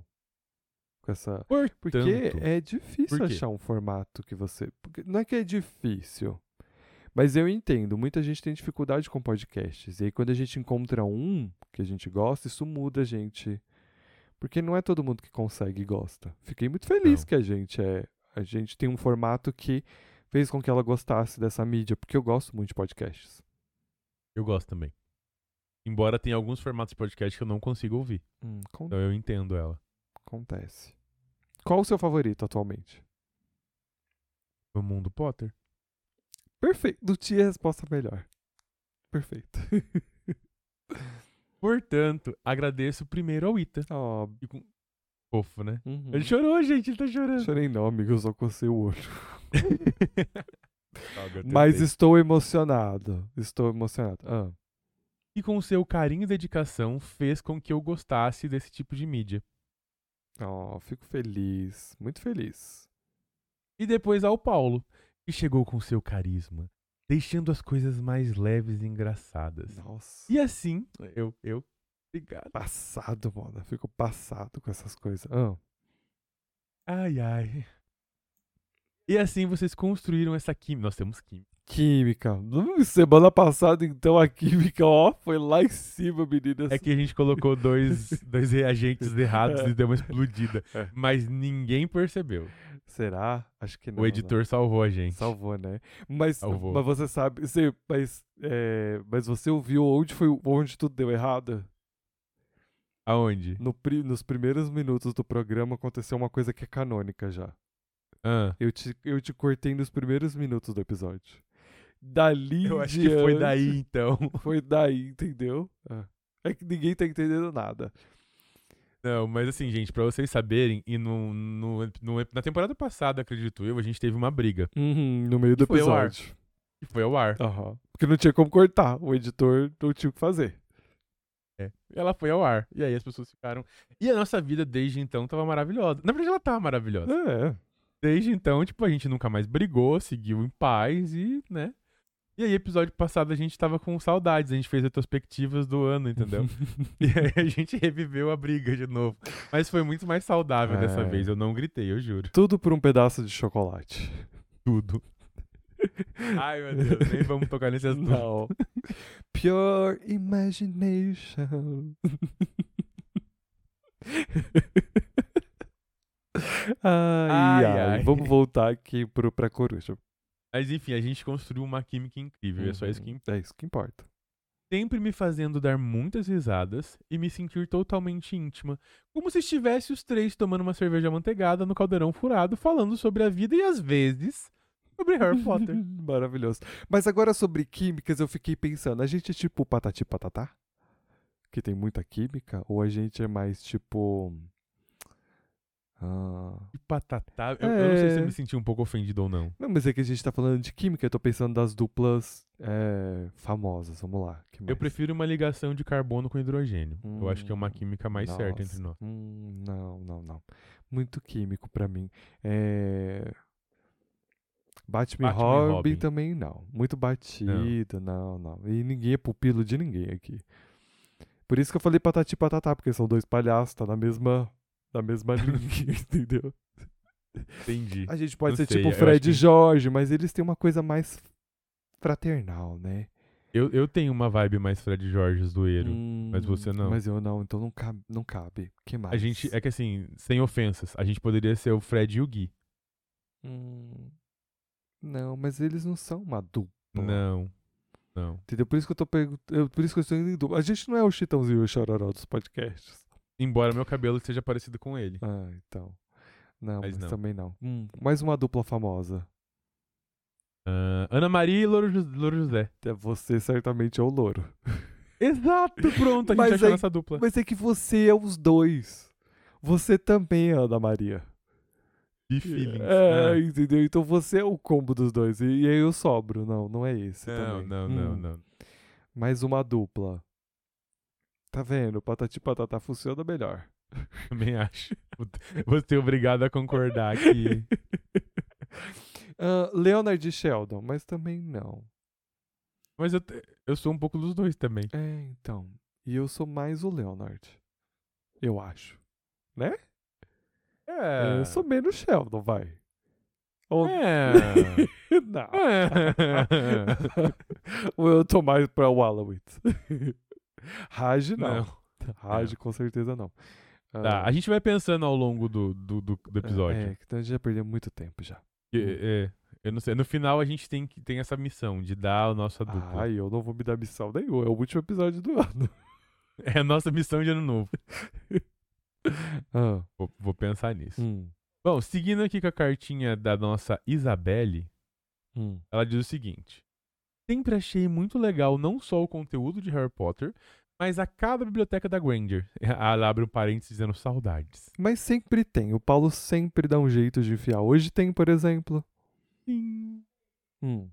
Com essa. Portanto, Porque é difícil achar um formato que você. Porque não é que é difícil. Mas eu entendo, muita gente tem dificuldade com podcasts. E aí, quando a gente encontra um que a gente gosta, isso muda a gente. Porque não é todo mundo que consegue e gosta. Fiquei muito feliz Não. que a gente é. A gente tem um formato que fez com que ela gostasse dessa mídia, porque eu gosto muito de podcasts. eu gosto também. Embora tenha alguns formatos de podcast que eu não consigo ouvir. Hum, con- Então eu entendo ela. acontece. Qual o seu favorito atualmente? O Mundo Potter. Perfeito. Não tinha resposta melhor. Perfeito. Portanto, agradeço primeiro ao Ita. Ó, E com- Fofo, né? uhum. Ele chorou, gente, ele tá chorando. Chorei não, amigo, eu só cocei o olho. Mas estou emocionado. Estou emocionado. Ah, e com seu carinho e dedicação fez com que eu gostasse desse tipo de mídia. Oh, fico feliz, muito feliz. E depois ao Paulo, que chegou com seu carisma, deixando as coisas mais leves e engraçadas. Nossa. E assim, eu, eu, obrigado. Passado, mano. Eu fico passado com essas coisas. Ah, Ai, ai. E assim vocês construíram essa química. Nós temos química. química. Hum, Semana passada, então, a química, ó, foi lá em cima, meninas. É que a gente colocou dois, dois reagentes errados É. e deu uma explodida. É. Mas ninguém percebeu. Será? Acho que não. o né? editor salvou a gente. Salvou, né? Mas, Salvou. mas você sabe, você, mas, é, mas você ouviu onde foi onde tudo deu errado? Aonde? No, pri- nos primeiros minutos do programa aconteceu uma coisa que é canônica já. Ah, Eu te, eu te cortei nos primeiros minutos do episódio. Dali eu acho que foi daí então. Foi daí, entendeu? Ah. É que ninguém tá entendendo nada. Não, mas assim, gente, pra vocês saberem, e no, no, no- na temporada passada, acredito eu, a gente teve uma briga. Uhum, no meio do E foi ao ar. episódio. Foi ao ar. Aham. Porque não tinha como cortar. O editor não tinha o que fazer. É. Ela foi ao ar. E aí as pessoas ficaram. E a nossa vida desde então tava maravilhosa. Na verdade, ela tava maravilhosa. É. Desde então, tipo, a gente nunca mais brigou, seguiu em paz e, né? E aí, episódio passado, a gente tava com saudades. A gente fez retrospectivas do ano, entendeu? e aí a gente reviveu a briga de novo. Mas foi muito mais saudável dessa É. vez. Eu não gritei, eu juro. Tudo por um pedaço de chocolate. Tudo. Ai, meu Deus, nem vamos tocar nesse assunto. Não. Pure imagination. ai, Ai, ai, ai. Vamos voltar aqui pro, pra coruja. Mas enfim, a gente construiu uma química incrível. e É só isso que Uhum, É isso que importa. sempre me fazendo dar muitas risadas e me sentir totalmente íntima, como se estivesse os três tomando uma cerveja amanteigada no caldeirão furado, falando sobre a vida e às vezes sobre Harry Potter. Maravilhoso. Mas agora sobre químicas, eu fiquei pensando, a gente é tipo patati patatá? Que tem muita química? Ou a gente é mais tipo. Ah. E patatá, eu, eu não sei se eu É. me senti um pouco ofendido ou não. Não, mas é que a gente tá falando de química, eu tô pensando das duplas é, famosas. Vamos lá. que Eu prefiro uma ligação de carbono com hidrogênio. eu acho que é uma Hum, química mais certa entre Nossa. nós. Hum, não, não, não. Muito químico pra mim. É... Batman, e Batman e Robin, Robin. também não. Muito batido, não. não, E ninguém é pupilo de ninguém aqui. Por isso que eu falei patati e patatá, porque são dois palhaços, tá na mesma, na mesma linha, entendeu? Entendi. A gente pode Não ser sei, tipo Fred que- e Jorge, mas eles têm uma coisa mais fraternal, né? Eu, eu tenho uma vibe mais Fred Jorge zoeiro. mas Hum, você não. Mas eu não, então não cabe. Não cabe. que mais? A gente, é que assim, sem ofensas, a gente poderia ser o Fred e o Gui. Hum, Não, mas eles não são uma dupla. Não. Não. Entendeu? Por isso que eu tô perguntando. Por isso que eu estou em dupla. A gente não é o Chitãozinho e o Chororó dos podcasts. Embora meu cabelo seja parecido com ele. Ah, então. Não, Mas mas, não. também não. Hum, mais uma dupla famosa. Ah, Ana Maria e Louro, Louro José. É Você certamente é o louro. Exato, pronto, a gente Mas achou aí- nossa dupla. Mas é que você é os dois. Você também é Ana Maria. E feelings. É, Ah. entendeu? Então você é o combo dos dois. E, e aí eu sobro. Não, não é esse. Não, também. não, não, Hum, não. Mais uma dupla. Tá vendo? Patati patatá funciona melhor. Também acho. Vou ser obrigado a concordar que. Ah, Leonard e Sheldon, mas também não. Mas eu, eu sou um pouco dos dois também. É, então. E eu sou mais o Leonard. Eu acho. Né? É. Eu sou menos Sheldon, vai. Ou... É. não. É. Ou eu tô mais pra Wallowitz. Raj não. Não. Raj com certeza não. Tá, Ah, a gente vai pensando ao longo do, do, do, do episódio. É, que então a gente já perdeu muito tempo já. Que- é, eu não sei. No final a gente tem, tem essa missão de dar a nossa dupla. Ai, eu não vou me dar missão nenhuma. É o último episódio do ano. É a nossa missão de ano novo. Ah, Vou, vou pensar nisso. hum, Bom, seguindo aqui com a cartinha da nossa Isabelle, hum. ela diz o seguinte: Sempre achei muito legal não só o conteúdo de Harry Potter, mas a cada biblioteca da Granger. Ela abre um parênteses dizendo saudades. Mas sempre tem. O Paulo sempre dá um jeito de enfiar. Hoje tem, por exemplo. Sim. Hum.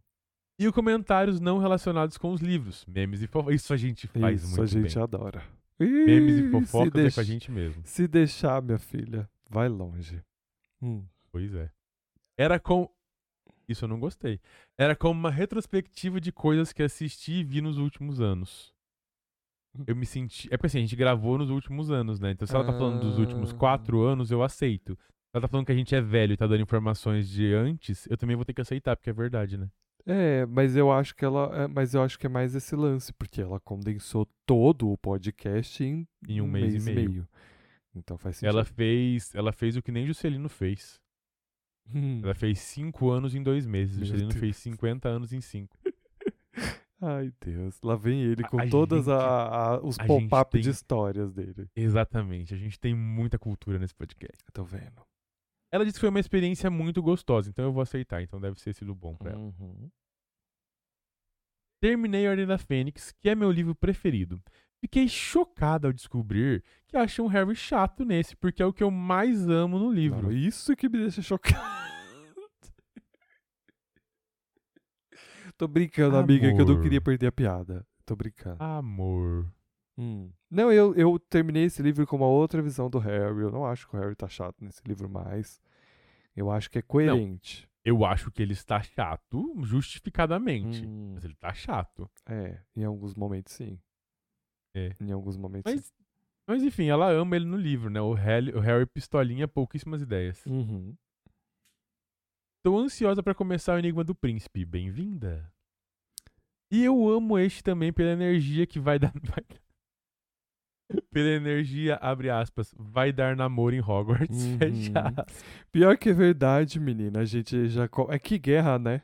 E os comentários não relacionados com os livros. Memes e fofocas. Isso a gente faz Isso muito a gente bem. adora. Memes Ih, e fofocas se é deix- com a gente mesmo. Se deixar, minha filha, vai longe. Hum. Pois é. Era com. Isso eu não gostei. Era como uma retrospectiva de coisas que assisti e vi nos últimos anos. Eu me senti. É porque assim, a gente gravou nos últimos anos, né? Então se ela tá falando dos últimos Ah. quatro anos, eu aceito. Se ela tá falando que a gente é velho e tá dando informações de antes, eu também vou ter que aceitar, porque é verdade, né? É, mas eu acho que ela, é, mas eu acho que é mais esse lance, porque ela condensou todo o podcast em, Em um mês e meio. Então faz sentido. Ela fez. Ela fez o que nem Juscelino fez. Hum. Ela fez cinco anos em dois meses. Meu Juscelino Deus. fez 50 anos em cinco. Ai, Deus. Lá vem ele com a todos a- a- os pop-up tem- de histórias dele. Exatamente. A gente tem muita cultura nesse podcast. Tô vendo. Ela disse que foi uma experiência muito gostosa, então eu vou aceitar. Então deve ter sido bom pra ela. Uhum. Terminei a Ordem da Fênix, que é meu livro preferido. Fiquei chocado ao descobrir que achei um Harry chato nesse, porque é o que eu mais amo no livro. Não, isso que me deixa chocado. Tô brincando, amiga, que eu não Amor. queria perder a piada. Tô brincando. Amor. Hum. Não, eu, eu terminei esse livro com uma outra visão do Harry. Eu não acho que o Harry tá chato nesse livro mais. Eu acho que é coerente. Eu acho que ele está chato justificadamente. Hum, Mas ele tá chato. é, em alguns momentos sim. É. Em alguns momentos Mas, mas enfim, ela ama ele no livro, né? O Harry, o Harry pistolinha, pouquíssimas ideias. sim. Uhum. Tô ansiosa pra começar o Enigma do Príncipe. Bem-vinda. E eu amo este também pela energia que vai dar. vai- pela energia, abre aspas, vai dar namoro em Hogwarts. Uhum. Fecha aspas. Pior que é verdade, menina. A gente já. É que guerra, né?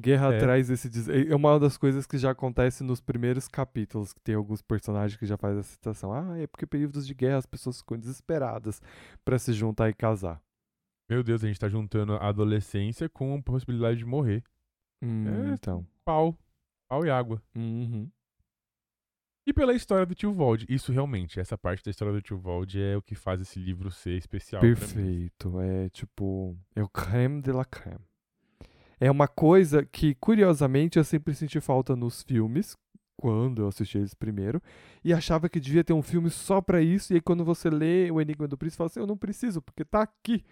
Guerra É. traz esse. des- É uma das coisas que já acontece nos primeiros capítulos, que tem alguns personagens que já fazem essa citação. Ah, é porque períodos de guerra as pessoas ficam desesperadas pra se juntar e casar. Meu Deus, a gente tá juntando a adolescência com a possibilidade de morrer. Hum, É. Então. Pau. Pau e água. Uhum. E pela história do tio Vold. Isso realmente, essa parte da história do tio Vold é o que faz esse livro ser especial. Perfeito. É tipo. É o creme de la creme. É uma coisa que, curiosamente, eu sempre senti falta nos filmes, quando eu assisti eles primeiro, e achava que devia ter um filme só pra isso, e aí quando você lê O Enigma do Príncipe, você fala assim: eu não preciso, porque tá aqui.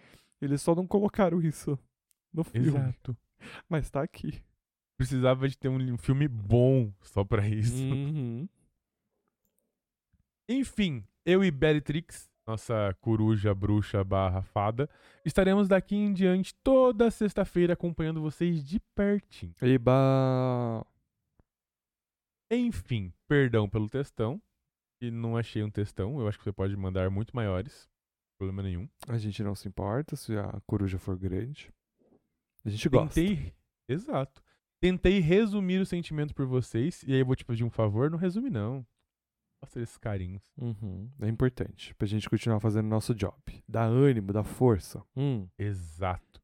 Eles só não colocaram isso no filme, Exato. mas tá aqui. Precisava de ter um filme bom só pra isso. Uhum. Enfim, eu e Bellatrix, nossa coruja, bruxa barra fada, estaremos daqui em diante toda sexta-feira acompanhando vocês de pertinho. Eba. Enfim, perdão pelo textão. E não achei um textão. Eu acho que você pode mandar muito maiores. Problema nenhum. A gente não se importa se a coruja for grande. A gente gosta. Tentei. Exato. Tentei resumir o sentimento por vocês. E aí eu vou te pedir um favor. Não resume, não. Mostra esses carinhos. Uhum, É importante pra gente continuar fazendo nosso job. Dá ânimo, dá força. Hum. Exato.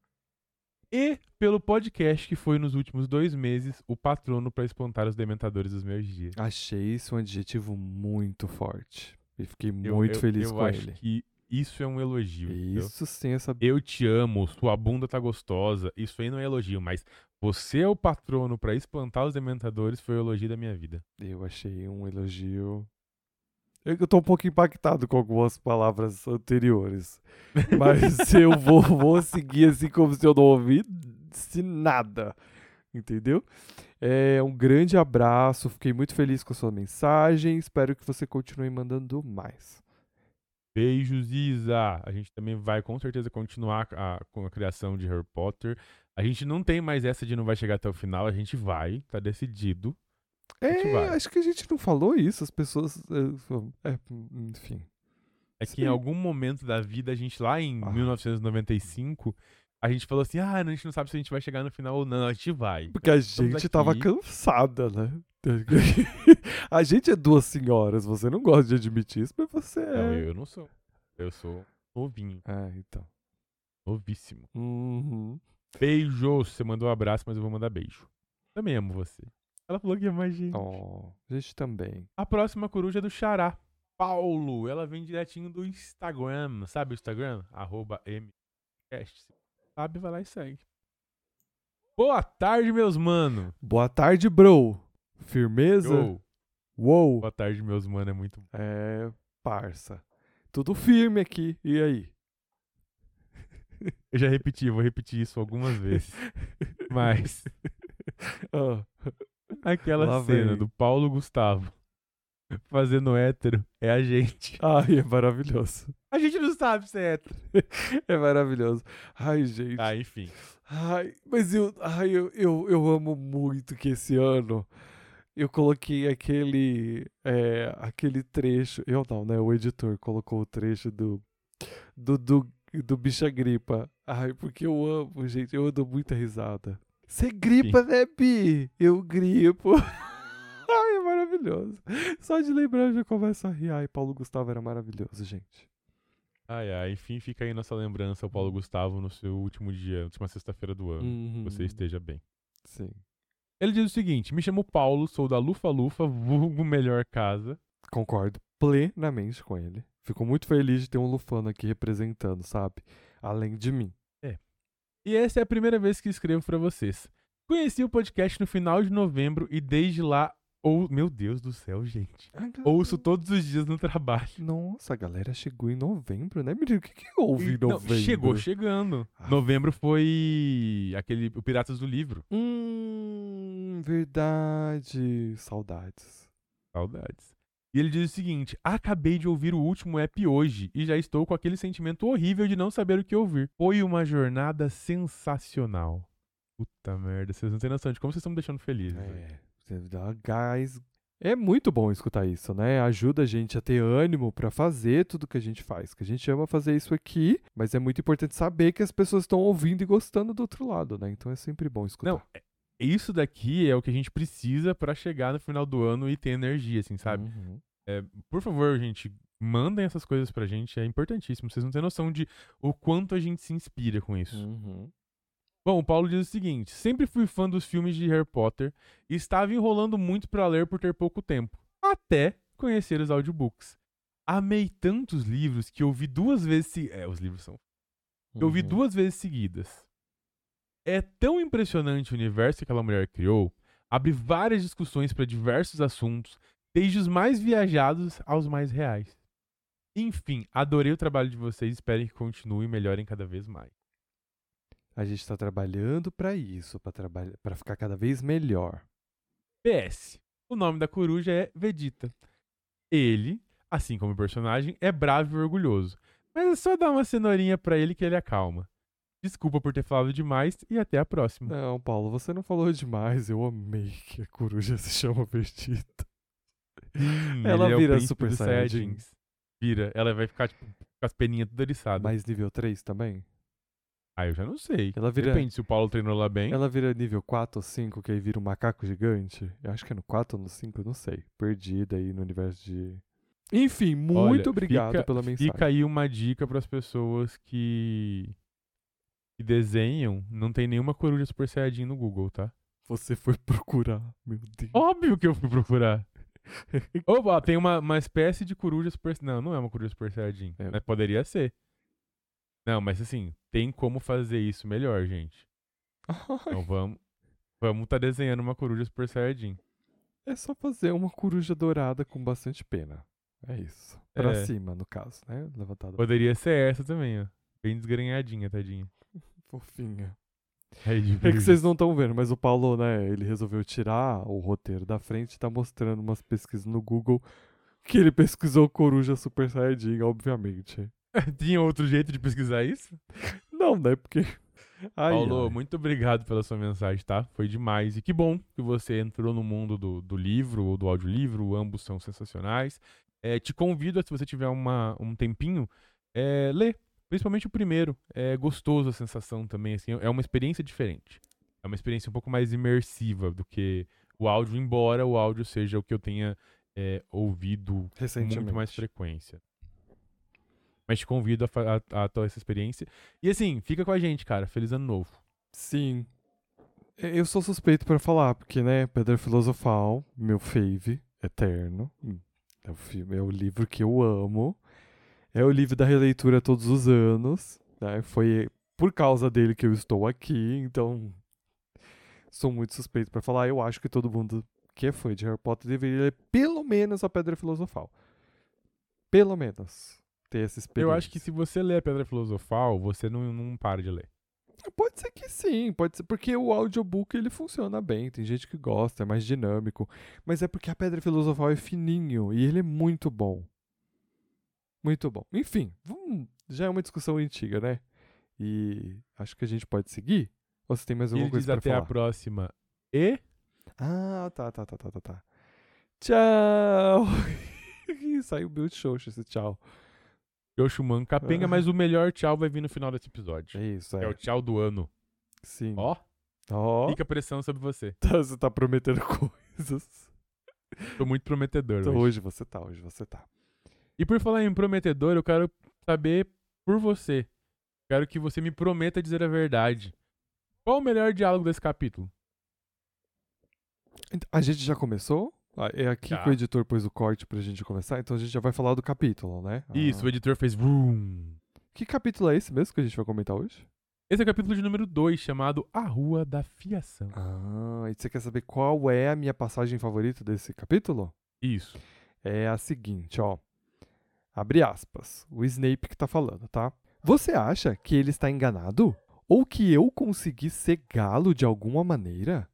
E pelo podcast que foi nos últimos dois meses o patrono para espantar os dementadores dos meus dias. Achei isso um adjetivo muito forte. E fiquei Eu- muito eu- feliz eu com acho ele. que isso é um elogio. Isso sim, essa. Eu te amo, sua bunda tá gostosa. Isso aí não é elogio, mas você é o patrono pra espantar os dementadores foi o elogio da minha vida. Eu achei um elogio. Eu tô um pouco impactado com algumas palavras anteriores. Mas eu vou, vou seguir assim como se eu não ouvisse nada. Entendeu? É, um grande abraço. Fiquei muito feliz com a sua mensagem. Espero que você continue mandando mais. Beijos, Isa. A gente também vai com certeza continuar a- com a criação de Harry Potter. A gente não tem mais essa de não vai chegar até o final, a gente vai, tá decidido. É, acho que a gente não falou isso. As pessoas. É, é, enfim. É que Sim. em algum momento da vida, a gente lá em Ah. 1995, a gente falou assim: ah, a gente não sabe se a gente vai chegar no final ou não, a gente vai. Porque a Estamos gente tava aqui. cansada, né? a gente é duas senhoras. Você não gosta de admitir isso, mas você Não, é. eu não sou. Eu sou novinho, É, então. novíssimo. Uhum. Beijos. Você mandou um abraço, mas eu vou mandar beijo. Também amo você. Ela falou que ama a gente. Oh, gente também. A próxima coruja é do Xará. Paulo. Ela vem direitinho do Instagram. Sabe o Instagram? Arroba MCast. Sabe, vai lá e segue. Boa tarde, meus mano. Boa tarde, bro. Firmeza? Yo. Uou. Boa tarde, meus mano. É muito. É, parça. Tudo firme aqui. E aí? Eu já repeti, vou repetir isso algumas vezes. Mas Ah, aquela Lá cena vem. do Paulo Gustavo fazendo hétero é a gente. Ai, é maravilhoso. A gente não sabe se é hétero. É maravilhoso. Ai, gente. Ah, enfim. Ai, mas eu, ai, eu, eu, eu amo muito que esse ano eu coloquei aquele, é, aquele trecho. Eu não, né? O editor colocou o trecho do, do, do, do Bicha Gripa. Ai, porque eu amo, gente. Eu dou muita risada. Você gripa, né, Bi? Eu gripo. Ai, é maravilhoso. Só de lembrar eu já começo a rir. Ai, Paulo Gustavo era maravilhoso, gente. Ai, ai. Enfim, fica aí nossa lembrança ao Paulo Gustavo no seu último dia, última sexta-feira do ano. Uhum. Você esteja bem. Sim. Ele diz o seguinte: Me chamo Paulo, sou da Lufa Lufa, vulgo melhor casa. Concordo plenamente com ele. Fico muito feliz de ter um Lufano aqui representando, sabe? Além de mim. E essa é a primeira vez que escrevo pra vocês. Conheci o podcast no final de novembro e desde lá. Ou... Meu Deus do céu, gente. Ouço todos os dias no trabalho. Nossa, a galera chegou em novembro, né, menino? O que, que houve em E- não, novembro? chegou chegando. Ah. Novembro foi aquele o Piratas do Livro. Hum, verdade. Saudades. Saudades. E ele diz o seguinte: Acabei de ouvir o último app hoje e já estou com aquele sentimento horrível de não saber o que ouvir. Foi uma jornada sensacional. Puta merda, vocês não têm noção de como vocês estão me deixando feliz. É, você dá gás. É muito bom escutar isso, né? Ajuda a gente a ter ânimo pra fazer tudo que a gente faz. Que a gente ama fazer isso aqui, mas é muito importante saber que as pessoas estão ouvindo e gostando do outro lado, né? Então é sempre bom escutar. Não, é- isso daqui é o que a gente precisa pra chegar no final do ano e ter energia, assim, sabe? Uhum. É, por favor, gente, mandem essas coisas pra gente, é importantíssimo. Vocês não têm noção de o quanto a gente se inspira com isso. Uhum. Bom, o Paulo diz o seguinte: sempre fui fã dos filmes de Harry Potter e estava enrolando muito pra ler por ter pouco tempo, até conhecer os audiobooks. Amei tantos livros que ouvi duas vezes. Se... É, os livros são. Eu ouvi Uhum. duas vezes seguidas. É tão impressionante o universo que aquela mulher criou, abre várias discussões para diversos assuntos, desde os mais viajados aos mais reais. Enfim, adorei o trabalho de vocês, esperem que continue e melhorem cada vez mais. A gente tá trabalhando pra isso, pra trabalhar, para ficar cada vez melhor. PS. O nome da coruja é Vegeta. Ele, assim como o personagem, é bravo e orgulhoso. Mas é só dar uma cenourinha pra ele que ele acalma. Desculpa por ter falado demais e até a próxima. Não, Paulo, você não falou demais. Eu amei que a coruja se chama Vegeta. Hum, Ela é vira príncipe Super Saiyajin. Vira. Ela vai ficar, tipo, com as peninhas tudo eriçadas. Mas nível 3 também? Ah, eu já não sei. Ela vira, Depende se o Paulo treinou lá bem. ela vira nível 4 ou 5, que aí vira um macaco gigante? Eu acho que é no 4 ou no 5, eu não sei. Perdida aí no universo de. Enfim, muito Olha, obrigado fica- pela mensagem. Fica aí uma dica pras pessoas que... que desenham. Não tem nenhuma coruja Super Saiyajin no Google, tá? Você foi procurar, meu Deus. Óbvio que eu fui procurar. Opa, tem uma, uma espécie de coruja super. Não, não é uma coruja super saiyajin. É. Mas poderia ser. Não, mas assim, tem como fazer isso melhor, gente. Então vamos. Vamos tá desenhando uma coruja super saiyajin. É só fazer uma coruja dourada com bastante pena. É isso. Pra É. cima, no caso, né? Levantada. Poderia ser essa também, ó. Bem desgranhadinha, tadinha. Fofinha. De É que vocês não estão vendo, mas o Paulo, né, ele resolveu tirar o roteiro da frente e tá mostrando umas pesquisas no Google que ele pesquisou coruja super saiyajin, obviamente. Tinha outro jeito de pesquisar isso? Não, né, porque... Ai, Paulo, ai. muito obrigado pela sua mensagem, tá? Foi demais. E que bom que você entrou no mundo do, do livro ou do audiolivro, ambos são sensacionais. É, te convido, se você tiver uma, um tempinho, é, ler. Principalmente o primeiro. É gostoso a sensação também, assim, é uma experiência diferente. É uma experiência um pouco mais imersiva do que o áudio, embora o áudio seja o que eu tenha é, ouvido com muito mais frequência. Mas te convido a, a, a essa experiência. E assim, fica com a gente, cara. Feliz ano novo. Sim. Eu sou suspeito pra falar, porque, né, Pedra Filosofal, meu fave, eterno. É o, filme, é o livro que eu amo. É o livro da releitura todos os anos. Né? Foi por causa dele que eu estou aqui, então sou muito suspeito pra falar. Eu acho que todo mundo que é fã de Harry Potter deveria ler pelo menos a Pedra Filosofal. Pelo menos ter essa experiência. Eu acho que se você ler a Pedra Filosofal, você não, não para de ler. Pode ser que sim, pode ser porque o audiobook ele funciona bem, tem gente que gosta, é mais dinâmico, mas é porque a Pedra Filosofal é fininho e ele é muito bom. Muito bom. Enfim, vamos- já é uma discussão antiga, né? E acho que a gente pode seguir? Ou você tem mais alguma Ele coisa diz pra até falar? a próxima. E Ah, tá, tá, tá, tá, tá, tá. Tchau! Saiu Build Xoxa esse tchau. Yoshuman capenga, Ah. mas o melhor tchau vai vir no final desse episódio. É isso, É, é. o tchau do ano. Sim. Ó, Ó, fica a pressão sobre você. você tá prometendo coisas. Tô muito prometedor Então, hoje. hoje você tá, hoje você tá. E por falar em prometedor, eu quero saber por você. Quero que você me prometa dizer a verdade. Qual o melhor diálogo desse capítulo? A gente já começou? Ah, É aqui Já. que o editor pôs o corte pra gente começar, então a gente já vai falar do capítulo, né? Isso, o Ah. editor fez vroom. Que capítulo é esse mesmo que a gente vai comentar hoje? Esse é o capítulo de número 2, chamado A Rua da Fiação. Ah, e você quer saber qual é a minha passagem favorita desse capítulo? Isso. É a seguinte, ó. Abre aspas. O Snape que tá falando, tá? Você acha que ele está enganado? Ou que eu consegui cegá-lo de alguma maneira?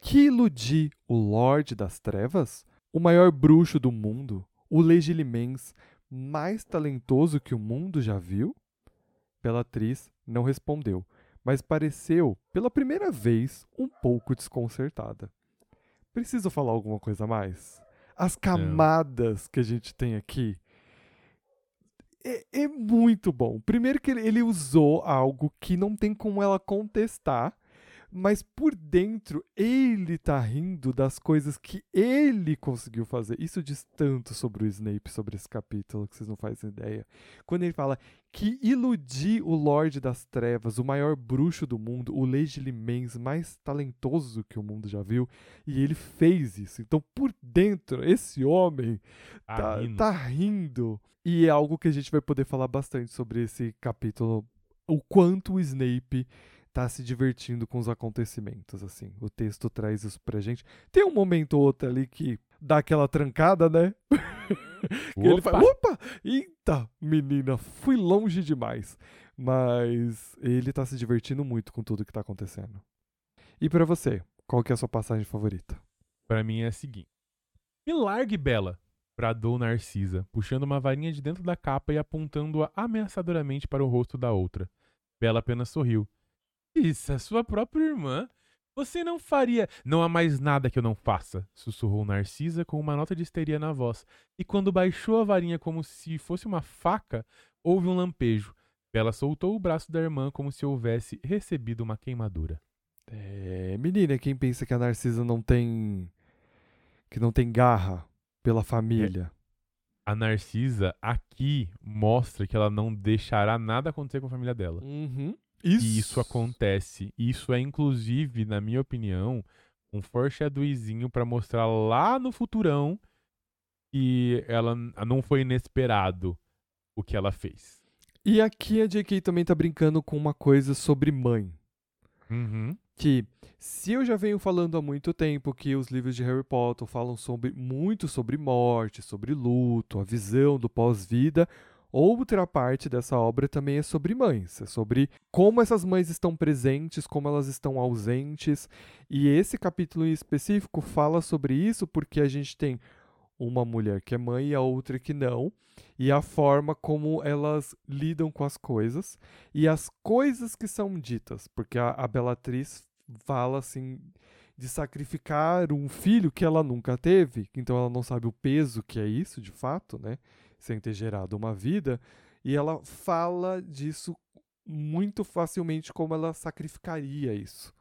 Que iludi o Lorde das Trevas? O maior bruxo do mundo? O Legilimens mais talentoso que o mundo já viu? Bellatrix não respondeu, mas pareceu, pela primeira vez, um pouco desconcertada. Preciso falar alguma coisa a mais? As camadas que a gente tem aqui é, é muito bom. Primeiro que ele, ele usou algo que não tem como ela contestar, mas por dentro ele tá rindo das coisas que ele conseguiu fazer. Isso diz tanto sobre o Snape, sobre esse capítulo, que vocês não fazem ideia. Quando ele fala que iludi o Lorde das Trevas, o maior bruxo do mundo, o Legilimens mais talentoso que o mundo já viu, e ele fez isso. Então, por dentro, esse homem Tá tá, rindo. tá rindo. E é algo que a gente vai poder falar bastante sobre esse capítulo. O quanto o Snape tá se divertindo com os acontecimentos, assim. O texto traz isso pra gente. Tem um momento ou outro ali que dá aquela trancada, né? que ele Opa! fala, opa, eita, menina, fui longe demais. Mas ele tá se divertindo muito com tudo que tá acontecendo. E pra você, qual que é a sua passagem favorita? Pra mim é a seguinte. Me largue, Bela, bradou Narcisa, puxando uma varinha de dentro da capa e apontando-a ameaçadoramente para o rosto da outra. Bela apenas sorriu. Isso, é sua própria irmã. Você não faria. Não há mais nada que eu não faça, sussurrou Narcisa com uma nota de histeria na voz. E quando baixou a varinha como se fosse uma faca, houve um lampejo. Bela soltou o braço da irmã como se houvesse recebido uma queimadura. É, menina, quem pensa que a Narcisa não tem. que não tem garra pela família. A Narcisa aqui mostra que ela não deixará nada acontecer com a família dela. Uhum. E isso acontece. Isso é, inclusive, na minha opinião, um foreshadowzinho pra mostrar lá no futurão que ela não foi inesperado o que ela fez. E aqui a J.K. também tá brincando com uma coisa sobre mãe. Uhum. Que se eu já venho falando há muito tempo que os livros de Harry Potter falam sobre, muito sobre morte, sobre luto, a visão do pós-vida, outra parte dessa obra também é sobre mães. É sobre como essas mães estão presentes, como elas estão ausentes. E esse capítulo em específico fala sobre isso porque a gente tem uma mulher que é mãe e a outra que não, e a forma como elas lidam com as coisas e as coisas que são ditas, porque a, a Bellatrix fala assim de sacrificar um filho que ela nunca teve, então ela não sabe o peso que é isso de fato, né, sem ter gerado uma vida, e ela fala disso muito facilmente como ela sacrificaria isso.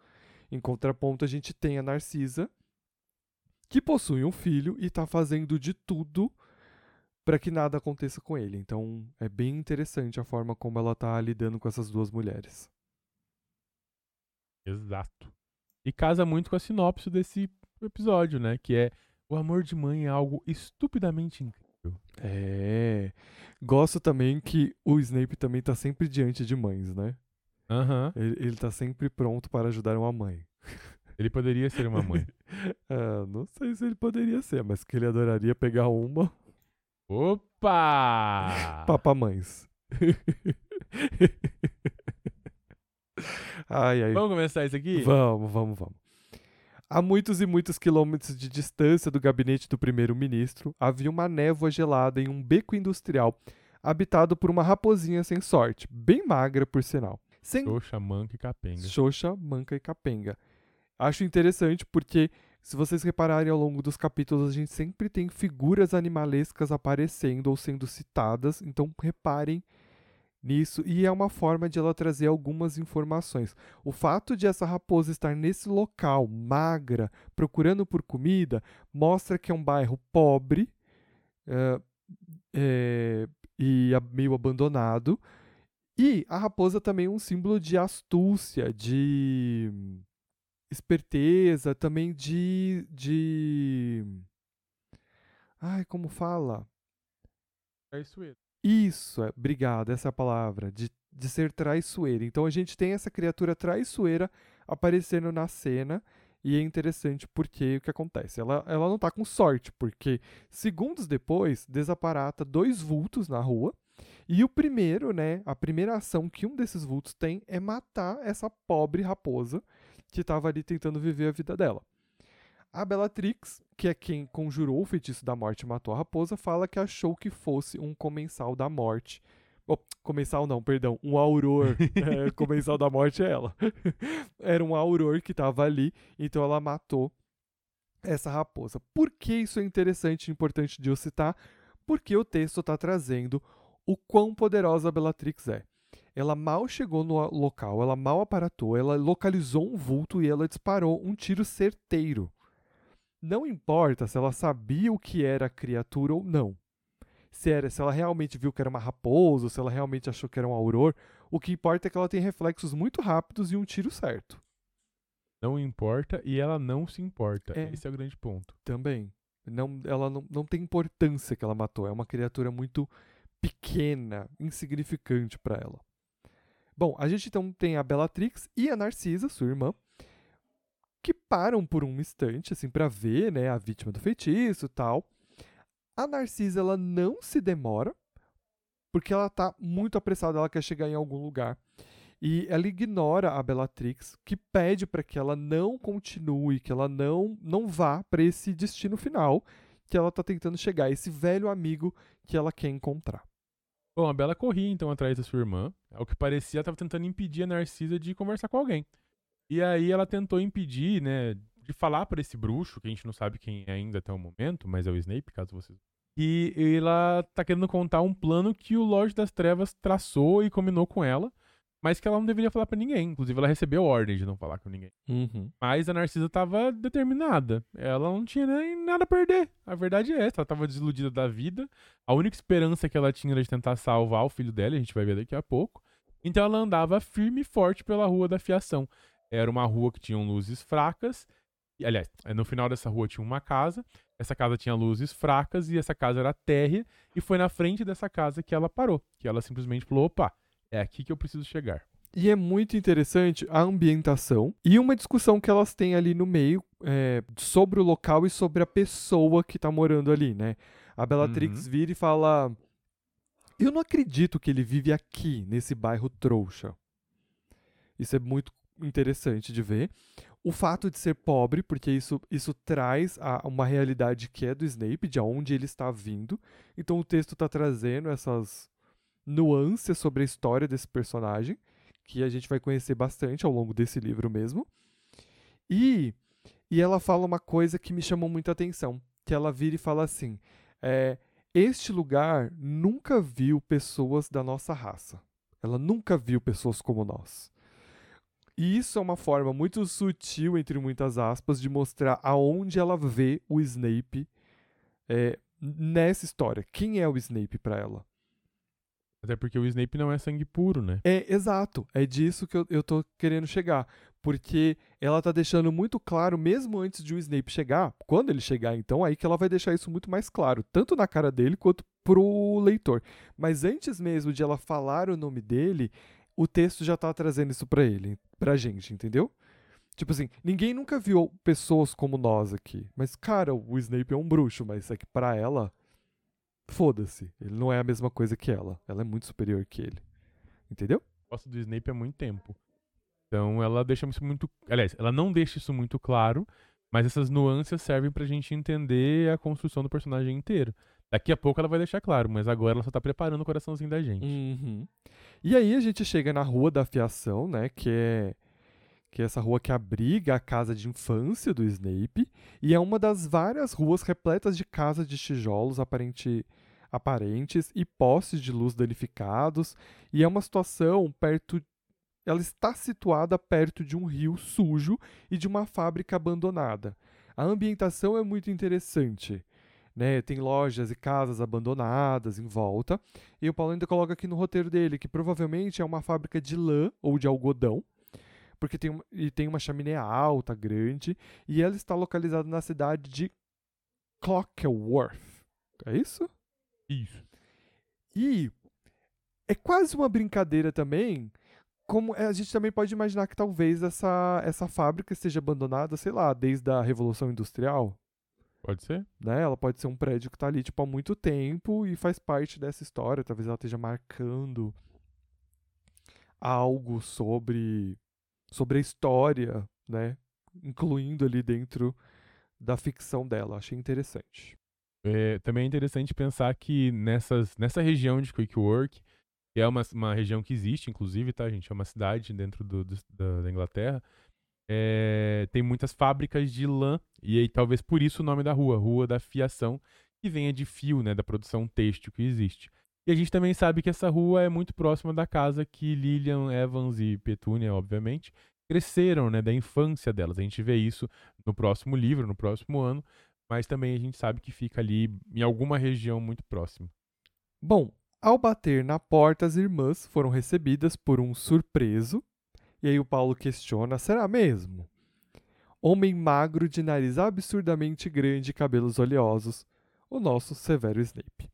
Em contraponto, a gente tem a Narcisa, que possui um filho e está fazendo de tudo para que nada aconteça com ele. Então é bem interessante a forma como ela tá lidando com essas duas mulheres. Exato. E casa muito com a sinopse desse episódio, né? Que é o amor de mãe é algo estupidamente incrível. É. Gosto também que o Snape também tá sempre diante de mães, né? Aham. Ele, ele tá sempre pronto para ajudar uma mãe. Ele poderia ser uma mãe. Ah, não sei se ele poderia ser, mas que ele adoraria pegar uma Opa! papamães. ai, ai. Vamos começar isso aqui? Vamos, vamos, vamos. A muitos e muitos quilômetros de distância do gabinete do primeiro-ministro, havia uma névoa gelada em um beco industrial, habitado por uma raposinha sem sorte, bem magra, por sinal. Sem Xoxa, manca e capenga. Xoxa, Manca e Capenga. Acho interessante porque, se vocês repararem ao longo dos capítulos, a gente sempre tem figuras animalescas aparecendo ou sendo citadas, então reparem nisso. E é uma forma de ela trazer algumas informações. O fato de essa raposa estar nesse local, magra, procurando por comida, mostra que é um bairro pobre eh, eh, e meio abandonado. E a raposa também é um símbolo de astúcia, de esperteza, também de. de. Ai, como fala? Traiçoeiro. Isso, é, obrigado, essa é a palavra, de, de ser traiçoeira. Então a gente tem essa criatura traiçoeira aparecendo na cena. E é interessante porque o que acontece? Ela, ela não tá com sorte, porque segundos depois desaparata dois vultos na rua. E o primeiro, né? A primeira ação que um desses vultos tem é matar essa pobre raposa que estava ali tentando viver a vida dela. A Bellatrix, que é quem conjurou o feitiço da morte e matou a raposa, fala que achou que fosse um comensal da morte. Oh, comensal não, perdão, um auror. É, comensal da morte é ela. Era um auror que estava ali, então ela matou essa raposa. Por que isso é interessante e importante de eu citar? Porque o texto está trazendo o quão poderosa a Bellatrix é. Ela mal chegou no local, ela mal aparatou, ela localizou um vulto e ela disparou um tiro certeiro. Não importa se ela sabia o que era a criatura ou não. Se, era, se ela realmente viu que era uma raposa, ou se ela realmente achou que era um auror, o que importa é que ela tem reflexos muito rápidos e um tiro certo. Não importa e ela não se importa. É. Esse é o grande ponto. Também. Não, ela não, não tem importância que ela matou. É uma criatura muito pequena, insignificante para ela. Bom, a gente então tem a Bellatrix e a Narcisa, sua irmã, que param por um instante, assim, para ver, né, a vítima do feitiço tal. A Narcisa, ela não se demora, porque ela tá muito apressada, ela quer chegar em algum lugar. E ela ignora a Bellatrix, que pede para que ela não continue, que ela não não vá para esse destino final que ela tá tentando chegar, esse velho amigo que ela quer encontrar. Bom, a Bela corria então atrás da sua irmã. Ao que parecia, estava tentando impedir a Narcisa de conversar com alguém. E aí ela tentou impedir, né, de falar para esse bruxo, que a gente não sabe quem é ainda até o momento, mas é o Snape, caso vocês. E ela tá querendo contar um plano que o Lorde das Trevas traçou e combinou com ela, mas que ela não deveria falar para ninguém. Inclusive, ela recebeu ordem de não falar com ninguém. Mas a Narcisa tava determinada. Ela não tinha nem nada a perder. A verdade é essa. Ela tava desiludida da vida. A única esperança que ela tinha era de tentar salvar o filho dela. A gente vai ver daqui a pouco. Então ela andava firme e forte pela rua da fiação. Era uma rua que tinha luzes fracas. E, aliás, no final dessa rua tinha uma casa. Essa casa tinha luzes fracas e essa casa era térrea. E foi na frente dessa casa que ela parou. Que ela simplesmente falou: opa, é aqui que eu preciso chegar. E é muito interessante a ambientação e uma discussão que elas têm ali no meio é, sobre o local e sobre a pessoa que tá morando ali, né? A Bellatrix Uhum. vira e fala: Eu não acredito que ele vive aqui, nesse bairro trouxa. Isso é muito interessante de ver. O fato de ser pobre, porque isso, isso traz a, uma realidade que é do Snape, de onde ele está vindo. Então o texto está trazendo essas nuances sobre a história desse personagem, que a gente vai conhecer bastante ao longo desse livro mesmo. E, e ela fala uma coisa que me chamou muita atenção, que ela vira e fala assim, é, este lugar nunca viu pessoas da nossa raça. Ela nunca viu pessoas como nós. E isso é uma forma muito sutil, entre muitas aspas, de mostrar aonde ela vê o Snape é, nessa história. Quem é o Snape para ela? Até porque o Snape não é sangue puro, né? É, exato. É disso que eu, eu tô querendo chegar. Porque ela tá deixando muito claro, mesmo antes de o Snape chegar, quando ele chegar, então, aí que ela vai deixar isso muito mais claro, tanto na cara dele quanto pro leitor. Mas antes mesmo de ela falar o nome dele, o texto já tá trazendo isso pra ele, pra gente, entendeu? Tipo assim, ninguém nunca viu pessoas como nós aqui. Mas, cara, o Snape é um bruxo, mas é que pra ela, foda-se. Ele não é a mesma coisa que ela. Ela é muito superior que ele. Entendeu? gosto do Snape há muito tempo. Então ela deixa isso muito. Aliás, ela não deixa isso muito claro, mas essas nuances servem pra gente entender a construção do personagem inteiro. Daqui a pouco ela vai deixar claro, mas agora ela só tá preparando o coraçãozinho da gente. Uhum. E aí a gente chega na Rua da Fiação, né? Que é, que é essa rua que abriga a casa de infância do Snape. E é uma das várias ruas repletas de casas de tijolos aparente, aparentes e postes de luz danificados. E é uma situação perto. Ela está situada perto de um rio sujo e de uma fábrica abandonada. A ambientação é muito interessante. Né, tem lojas e casas abandonadas em volta. E o Paulo ainda coloca aqui no roteiro dele que provavelmente é uma fábrica de lã ou de algodão, porque tem, e tem uma chaminé alta, grande, e ela está localizada na cidade de Clockworth. É isso? Isso. E é quase uma brincadeira também. Como é, a gente também pode imaginar que talvez essa, essa fábrica esteja abandonada, sei lá, desde a Revolução Industrial. Pode ser? Né? Ela pode ser um prédio que está ali tipo, há muito tempo e faz parte dessa história. Talvez ela esteja marcando algo sobre, sobre a história, né? Incluindo ali dentro da ficção dela. Achei interessante. É, também é interessante pensar que nessas, nessa região de Quickwork, que é uma, uma região que existe, inclusive, tá, gente? É uma cidade dentro do, do, da, da Inglaterra. É, tem muitas fábricas de lã, e aí talvez por isso o nome da rua, Rua da Fiação, que venha de fio, né, da produção têxtil que existe. E a gente também sabe que essa rua é muito próxima da casa que Lillian, Evans e Petunia, obviamente, cresceram, né, da infância delas. A gente vê isso no próximo livro, no próximo ano, mas também a gente sabe que fica ali em alguma região muito próxima. Bom, ao bater na porta, as irmãs foram recebidas por um surpreso. E aí o Paulo questiona: será mesmo? Homem magro de nariz absurdamente grande e cabelos oleosos, o nosso Severo Snape.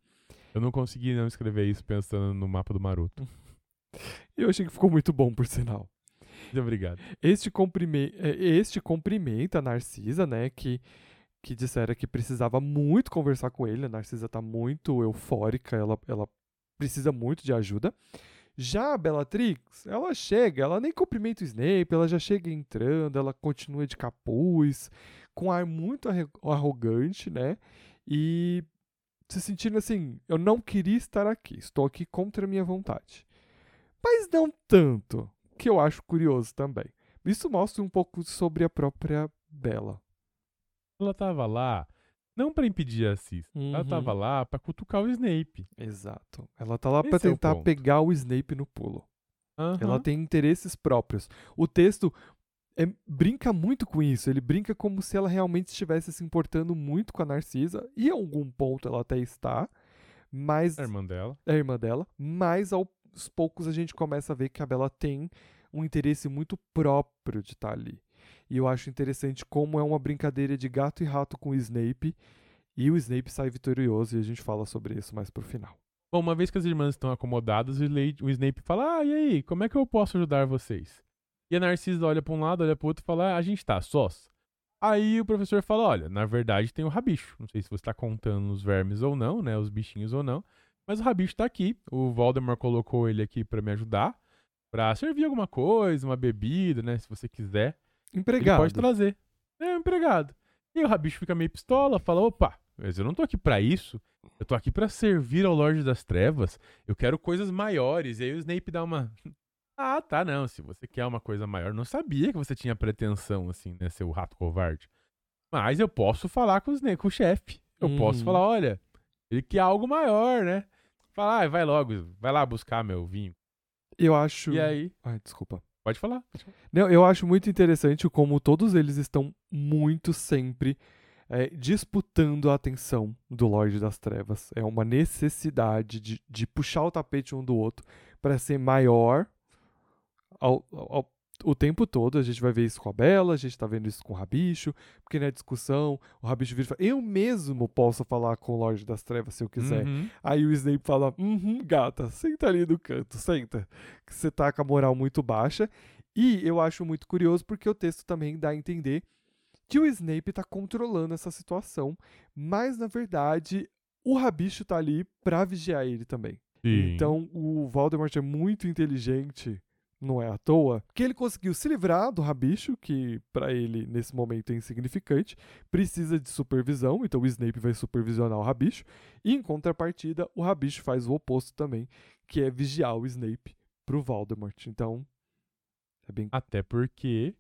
Eu não consegui não escrever isso pensando no mapa do Maroto. E eu achei que ficou muito bom, por sinal. Muito obrigado. Este, comprime este cumprimenta a Narcisa, né? Que, que dissera que precisava muito conversar com ele. A Narcisa tá muito eufórica, ela, ela precisa muito de ajuda. Já a Bellatrix, ela chega, ela nem cumprimenta o Snape, ela já chega entrando, ela continua de capuz, com um ar muito arrogante, né? E se sentindo assim, eu não queria estar aqui, estou aqui contra a minha vontade. Mas não tanto, que eu acho curioso também. Isso mostra um pouco sobre a própria Bella. Ela tava lá não para impedir a Cis, Uhum. ela tava lá para cutucar o Snape. Exato. Ela tá lá Esse pra é o tentar pegar o Snape no pulo. Aham. Ela tem interesses próprios. O texto é- brinca muito com isso. Ele brinca como se ela realmente estivesse se importando muito com a Narcisa. E em algum ponto ela até está. Mas a irmã dela. é a irmã dela. Mas aos poucos a gente começa a ver que a Bella tem um interesse muito próprio de estar ali. E eu acho interessante como é uma brincadeira de gato e rato com o Snape. E o Snape sai vitorioso. E a gente fala sobre isso mais pro final. Bom, uma vez que as irmãs estão acomodadas, o Snape fala: Ah, e aí, como é que eu posso ajudar vocês? E a Narcisa olha pra um lado, olha pro outro e fala: ah, A gente tá sós. Aí o professor fala: Olha, na verdade tem o rabicho. Não sei se você tá contando os vermes ou não, né? Os bichinhos ou não. Mas o rabicho tá aqui. O Voldemort colocou ele aqui pra me ajudar. Pra servir alguma coisa, uma bebida, né? Se você quiser. Ele Empregado. pode trazer. É, um empregado. E o Rabicho fica meio pistola, fala: opa, mas eu não tô aqui pra isso. Eu tô aqui pra servir ao Lorde das Trevas. Eu quero coisas maiores. E aí o Snape dá uma. Ah, tá, não. Se você quer uma coisa maior, não sabia que você tinha pretensão, assim, né, seu rato covarde. Mas eu posso falar com, os, ne- com o chefe. Eu posso Uhum. falar: olha, ele quer algo maior, né? Falar, ah, vai logo, vai lá buscar meu vinho. Eu acho. E aí, Ai, desculpa. Pode falar. Não, eu acho muito interessante como todos eles estão muito sempre é, disputando a atenção do Lorde das Trevas. É uma necessidade de, de puxar o tapete um do outro para ser maior ao- ao- o tempo todo. A gente vai ver isso com a Bela, a gente tá vendo isso com o Rabicho, porque na discussão o Rabicho vira e fala: Eu mesmo posso falar com o Lorde das Trevas se eu quiser. Uhum. Aí o Snape fala: Uhum, gata, senta ali no canto, senta. Que você tá com a moral muito baixa. E eu acho muito curioso porque o texto também dá a entender que o Snape está controlando essa situação, mas na verdade o Rabicho tá ali para vigiar ele também. Sim. Então o Voldemort é muito inteligente, não é à toa, que ele conseguiu se livrar do Rabicho, que para ele nesse momento é insignificante, precisa de supervisão, então o Snape vai supervisionar o Rabicho, e em contrapartida o Rabicho faz o oposto também, que é vigiar o Snape pro Voldemort. Então é bem Até porque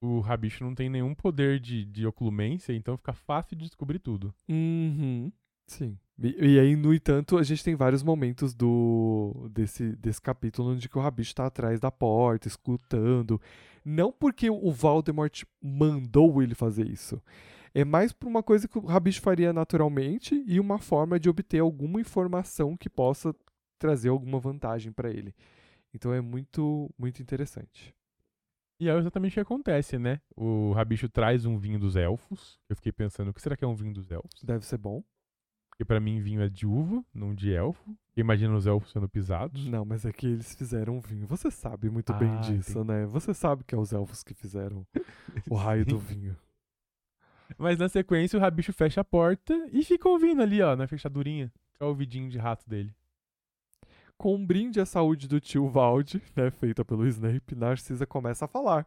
o Rabicho não tem nenhum poder de, de oclumência, então fica fácil de descobrir tudo. Uhum. Sim. E, e aí, no entanto, a gente tem vários momentos do desse, desse capítulo onde que o Rabicho tá atrás da porta, escutando. Não porque o Voldemort mandou ele fazer isso. É mais por uma coisa que o Rabicho faria naturalmente e uma forma de obter alguma informação que possa trazer alguma vantagem para ele. Então é muito, muito interessante. E é exatamente o que acontece, né? O Rabicho traz um vinho dos elfos. Eu fiquei pensando, o que será que é um vinho dos elfos? Deve ser bom. Porque pra mim vinho é de uva, não de elfo. Imagina os elfos sendo pisados. Não, mas é que eles fizeram vinho. Você sabe muito bem Ah, disso, né? Você sabe que é os elfos que fizeram o raio do vinho. Mas na sequência o Rabicho fecha a porta e fica ouvindo ali, ó, na fechadurinha. É o ouvidinho de rato dele. Com um brinde à saúde do tio Valde, né, feita pelo Snape, Narcisa começa a falar.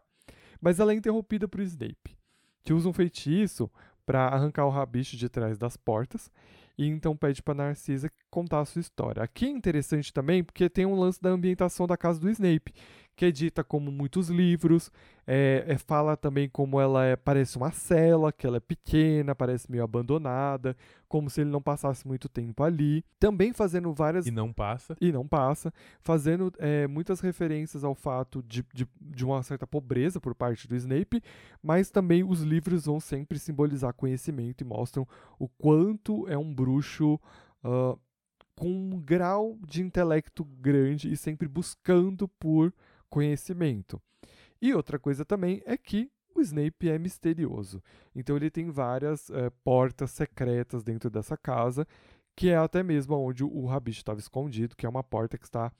Mas ela é interrompida por Snape, que usa um feitiço para arrancar o rabicho de trás das portas e então pede para Narcisa contar a sua história. Aqui é interessante também porque tem um lance da ambientação da casa do Snape, que é dita como muitos livros, é, é- fala também como ela é, parece uma cela, que ela é pequena, parece meio abandonada, como se ele não passasse muito tempo ali. Também fazendo várias E não passa. e não passa, fazendo é, muitas referências ao fato de, de, de uma certa pobreza por parte do Snape, mas também os livros vão sempre simbolizar conhecimento e mostram o quanto é um bruxo ah, com um grau de intelecto grande e sempre buscando por conhecimento. E outra coisa também é que o Snape é misterioso. Então ele tem várias eh, portas secretas dentro dessa casa que é até mesmo onde o Rabicho estava escondido, que é uma porta que está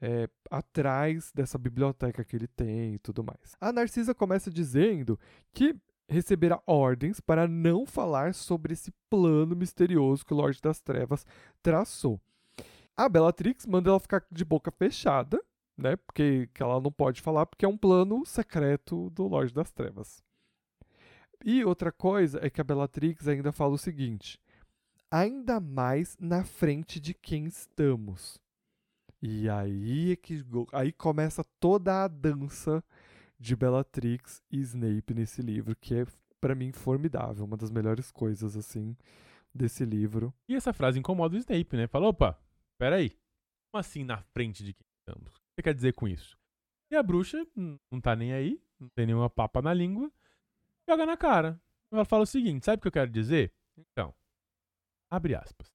é, atrás dessa biblioteca que ele tem e tudo mais. A Narcisa começa dizendo que receberá ordens para não falar sobre esse plano misterioso que o Lorde das Trevas traçou. A Bellatrix manda ela ficar de boca fechada, né? Porque que ela não pode falar porque é um plano secreto do Lorde das Trevas. E outra coisa é que a Bellatrix ainda fala o seguinte: ainda mais na frente de quem estamos. E aí é que aí começa toda a dança de Bellatrix e Snape nesse livro, que é pra mim formidável, uma das melhores coisas assim desse livro. E essa frase incomoda o Snape, né? Fala, opa, peraí. Como assim na frente de quem estamos? Você quer dizer com isso? E a bruxa não tá nem aí, não tem nenhuma papa na língua, joga na cara. Ela fala o seguinte, sabe o que eu quero dizer? Então, abre aspas.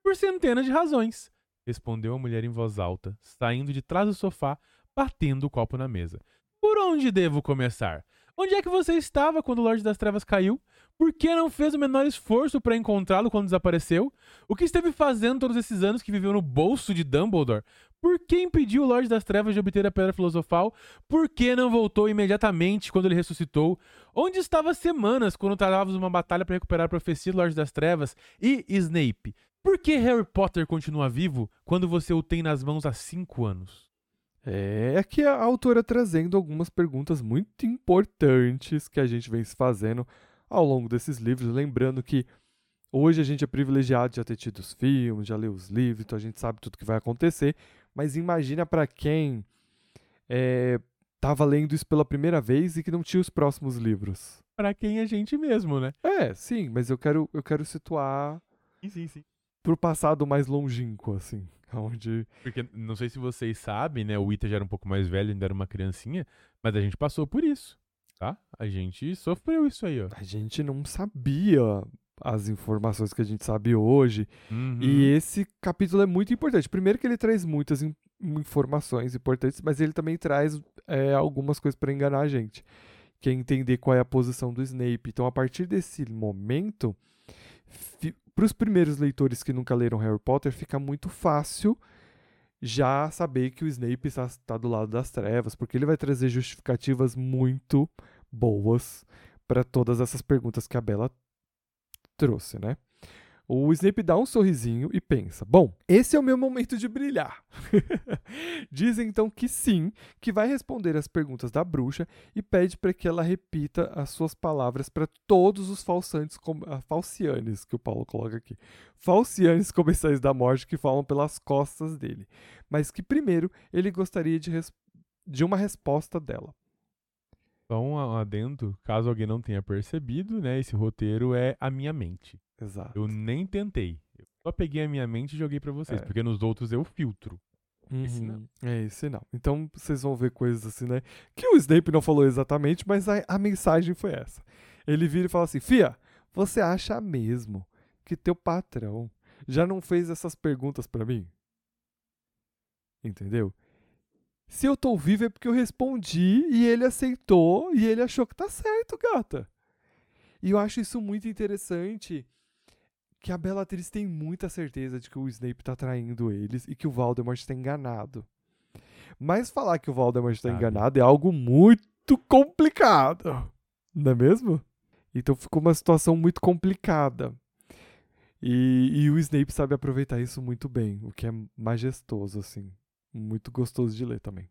Por centenas de razões, respondeu a mulher em voz alta, saindo de trás do sofá, batendo o copo na mesa. Por onde devo começar? Onde é que você estava quando o Lorde das Trevas caiu? Por que não fez o menor esforço para encontrá-lo quando desapareceu? O que esteve fazendo todos esses anos que viveu no bolso de Dumbledore? Por que impediu o Lorde das Trevas de obter a Pedra Filosofal? Por que não voltou imediatamente quando ele ressuscitou? Onde estava semanas quando travávamos uma batalha para recuperar a profecia do Lorde das Trevas? E Snape? Por que Harry Potter continua vivo quando você o tem nas mãos há cinco anos? É aqui a autora trazendo algumas perguntas muito importantes que a gente vem se fazendo ao longo desses livros, lembrando que hoje a gente é privilegiado de já ter tido os filmes, já ler os livros, então a gente sabe tudo que vai acontecer, mas imagina para quem estava lendo isso pela primeira vez e que não tinha os próximos livros. Para quem é gente mesmo, né? É, sim, mas eu quero, eu quero situar Sim, sim, sim. pro passado mais longínquo, assim, onde Porque não sei se vocês sabem, né? O Ita já era um pouco mais velho, ainda era uma criancinha, mas a gente passou por isso, tá? A gente sofreu isso aí, ó. a gente não sabia as informações que a gente sabe hoje. Uhum. E esse capítulo é muito importante. Primeiro que ele traz muitas in- informações importantes, mas ele também traz é, algumas coisas para enganar a gente. Que é entender qual é a posição do Snape. Então, a partir desse momento, para os primeiros leitores que nunca leram Harry Potter, fica muito fácil já saber que o Snape está, está do lado das trevas, porque ele vai trazer justificativas muito boas para todas essas perguntas que a Bella trouxe, né? O Snape dá um sorrisinho e pensa: Bom, esse é o meu momento de brilhar. Diz então que sim, que vai responder as perguntas da bruxa e pede para que ela repita as suas palavras para todos os falsantes, uh, falcianes, que o Paulo coloca aqui. Falcianes comensais da morte que falam pelas costas dele. Mas que primeiro ele gostaria de, de uma resposta dela. Só um adendo, caso alguém não tenha percebido, né? Esse roteiro é a minha mente. Exato. Eu nem tentei. Eu só peguei a minha mente e joguei para vocês, é. porque nos outros eu filtro. Uhum. Esse não. É, esse não. Então vocês vão ver coisas assim, né? Que o Snape não falou exatamente, mas a, a mensagem foi essa. Ele vira e fala assim: Fia, você acha mesmo que teu patrão já não fez essas perguntas para mim? Entendeu? Se eu tô vivo é porque eu respondi e ele aceitou e ele achou que tá certo, gata. E eu acho isso muito interessante que a Bellatrix tem muita certeza de que o Snape tá traindo eles e que o Voldemort está enganado. Mas falar que o Voldemort está enganado é algo muito complicado, não é mesmo? Então ficou uma situação muito complicada. E, e o Snape sabe aproveitar isso muito bem, o que é majestoso, assim muito gostoso de ler também.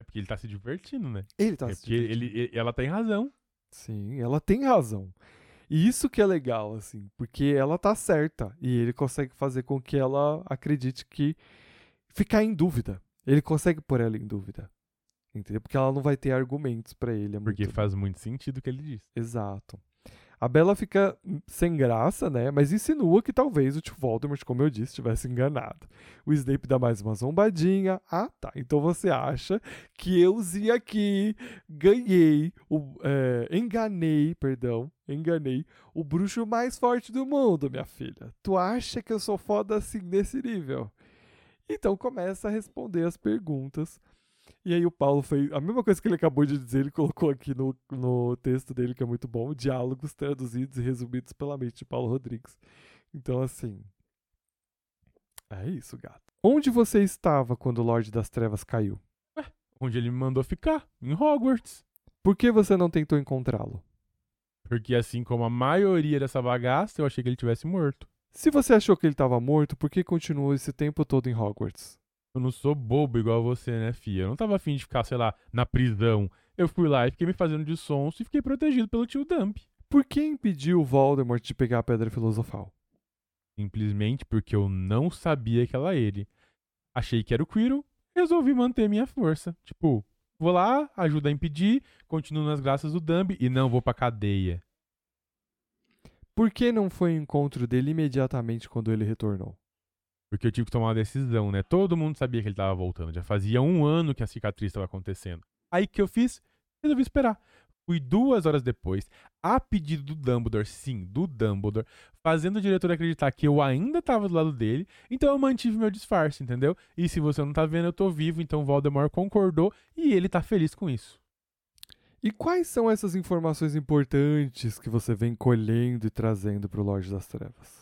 É porque ele tá se divertindo, né? Ele tá é se divertindo. Ele, ele, ela tem razão. Sim, ela tem razão. E isso que é legal, assim, porque ela tá certa e ele consegue fazer com que ela acredite que ficar em dúvida. Ele consegue pôr ela em dúvida. Entendeu? Porque ela não vai ter argumentos para ele. É porque faz muito sentido o que ele diz. Exato. A Bela fica sem graça, né? Mas insinua que talvez o tio Voldemort, como eu disse, tivesse enganado. O Snape dá mais uma zombadinha. Ah, tá. Então você acha que eu zi aqui, ganhei, o, é, enganei, perdão, enganei o bruxo mais forte do mundo, minha filha. Tu acha que eu sou foda assim nesse nível? Então começa a responder as perguntas e aí o Paulo fez a mesma coisa que ele acabou de dizer, ele colocou aqui no, no texto dele, que é muito bom, diálogos traduzidos e resumidos pela mente de Paulo Rodrigues. Então, assim. É isso, gato. Onde você estava quando o Lorde das Trevas caiu? Ué, onde ele me mandou ficar, em Hogwarts. Por que você não tentou encontrá-lo? Porque assim como a maioria dessa bagaça, eu achei que ele tivesse morto. Se você achou que ele estava morto, por que continuou esse tempo todo em Hogwarts? Eu não sou bobo igual você, né, fia? Eu não tava afim de ficar, sei lá, na prisão. Eu fui lá e fiquei me fazendo de sonso e fiquei protegido pelo tio Dump. Por que impediu o Voldemort de pegar a Pedra Filosofal? Simplesmente porque eu não sabia que era ele. Achei que era o Quirrell, resolvi manter minha força. Tipo, vou lá, ajuda a impedir, continuo nas graças do Dumb e não vou pra cadeia. Por que não foi o encontro dele imediatamente quando ele retornou? Porque eu tive que tomar uma decisão, né? Todo mundo sabia que ele estava voltando. Já fazia um ano que a cicatriz estava acontecendo. Aí que eu fiz? Resolvi esperar. Fui duas horas depois, a pedido do Dumbledore, sim, do Dumbledore, fazendo o diretor acreditar que eu ainda estava do lado dele, então eu mantive meu disfarce, entendeu? E se você não tá vendo, eu tô vivo, então Voldemort concordou e ele tá feliz com isso. E quais são essas informações importantes que você vem colhendo e trazendo pro Lorde das Trevas?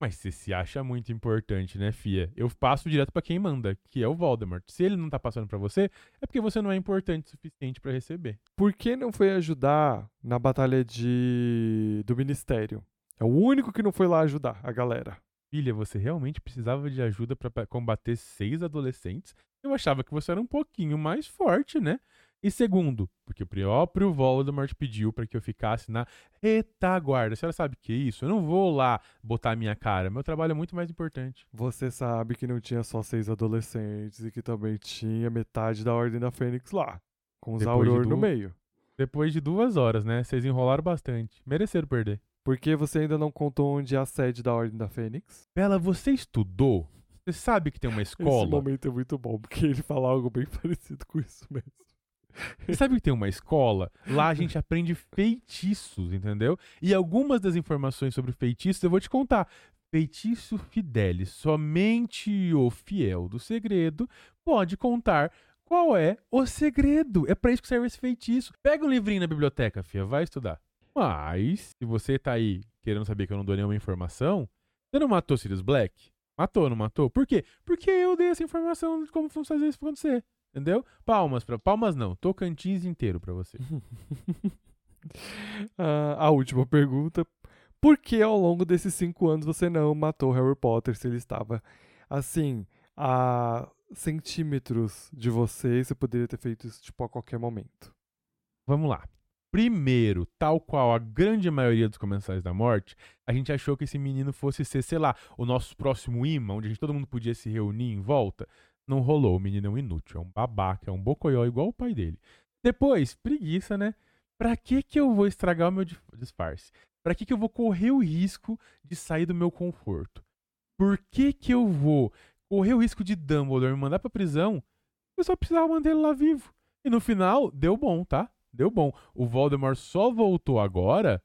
Mas você se acha muito importante, né, Fia? Eu passo direto para quem manda, que é o Voldemort. Se ele não tá passando para você, é porque você não é importante o suficiente para receber. Por que não foi ajudar na batalha de do ministério? É o único que não foi lá ajudar a galera. Filha, você realmente precisava de ajuda para combater seis adolescentes? Eu achava que você era um pouquinho mais forte, né? E segundo, porque o próprio Voldemort pediu para que eu ficasse na retaguarda. A senhora sabe o que é isso? Eu não vou lá botar a minha cara. Meu trabalho é muito mais importante. Você sabe que não tinha só seis adolescentes e que também tinha metade da Ordem da Fênix lá. Com os Auror no meio. Depois de duas horas, né? Vocês enrolaram bastante. Mereceram perder. Por que você ainda não contou onde é a sede da Ordem da Fênix? Bela, você estudou? Você sabe que tem uma escola? Esse momento é muito bom, porque ele fala algo bem parecido com isso mesmo. E sabe que tem uma escola? Lá a gente aprende feitiços, entendeu? E algumas das informações sobre feitiços eu vou te contar. Feitiço Fidelis, somente o fiel do segredo pode contar qual é o segredo. É para isso que serve esse feitiço. Pega um livrinho na biblioteca, fia, vai estudar. Mas, se você tá aí querendo saber que eu não dou nenhuma informação, você não matou Sirius Black? Matou, não matou? Por quê? Porque eu dei essa informação de como fazer isso acontecer. Entendeu? Palmas para Palmas não. Tocantins inteiro pra você. Ah, a última pergunta. Por que ao longo desses cinco anos você não matou Harry Potter se ele estava assim a centímetros de você e você poderia ter feito isso tipo a qualquer momento? Vamos lá. Primeiro, tal qual a grande maioria dos comensais da morte, a gente achou que esse menino fosse ser, sei lá, o nosso próximo imã, onde todo mundo podia se reunir em volta. Não rolou, o menino é um inútil, é um babaca, é um bocoió igual o pai dele. Depois, preguiça, né? Pra que que eu vou estragar o meu disfarce? Pra que que eu vou correr o risco de sair do meu conforto? Por que que eu vou correr o risco de Dumbledore me mandar pra prisão? Eu só precisava manter ele lá vivo. E no final, deu bom, tá? Deu bom. O Voldemort só voltou agora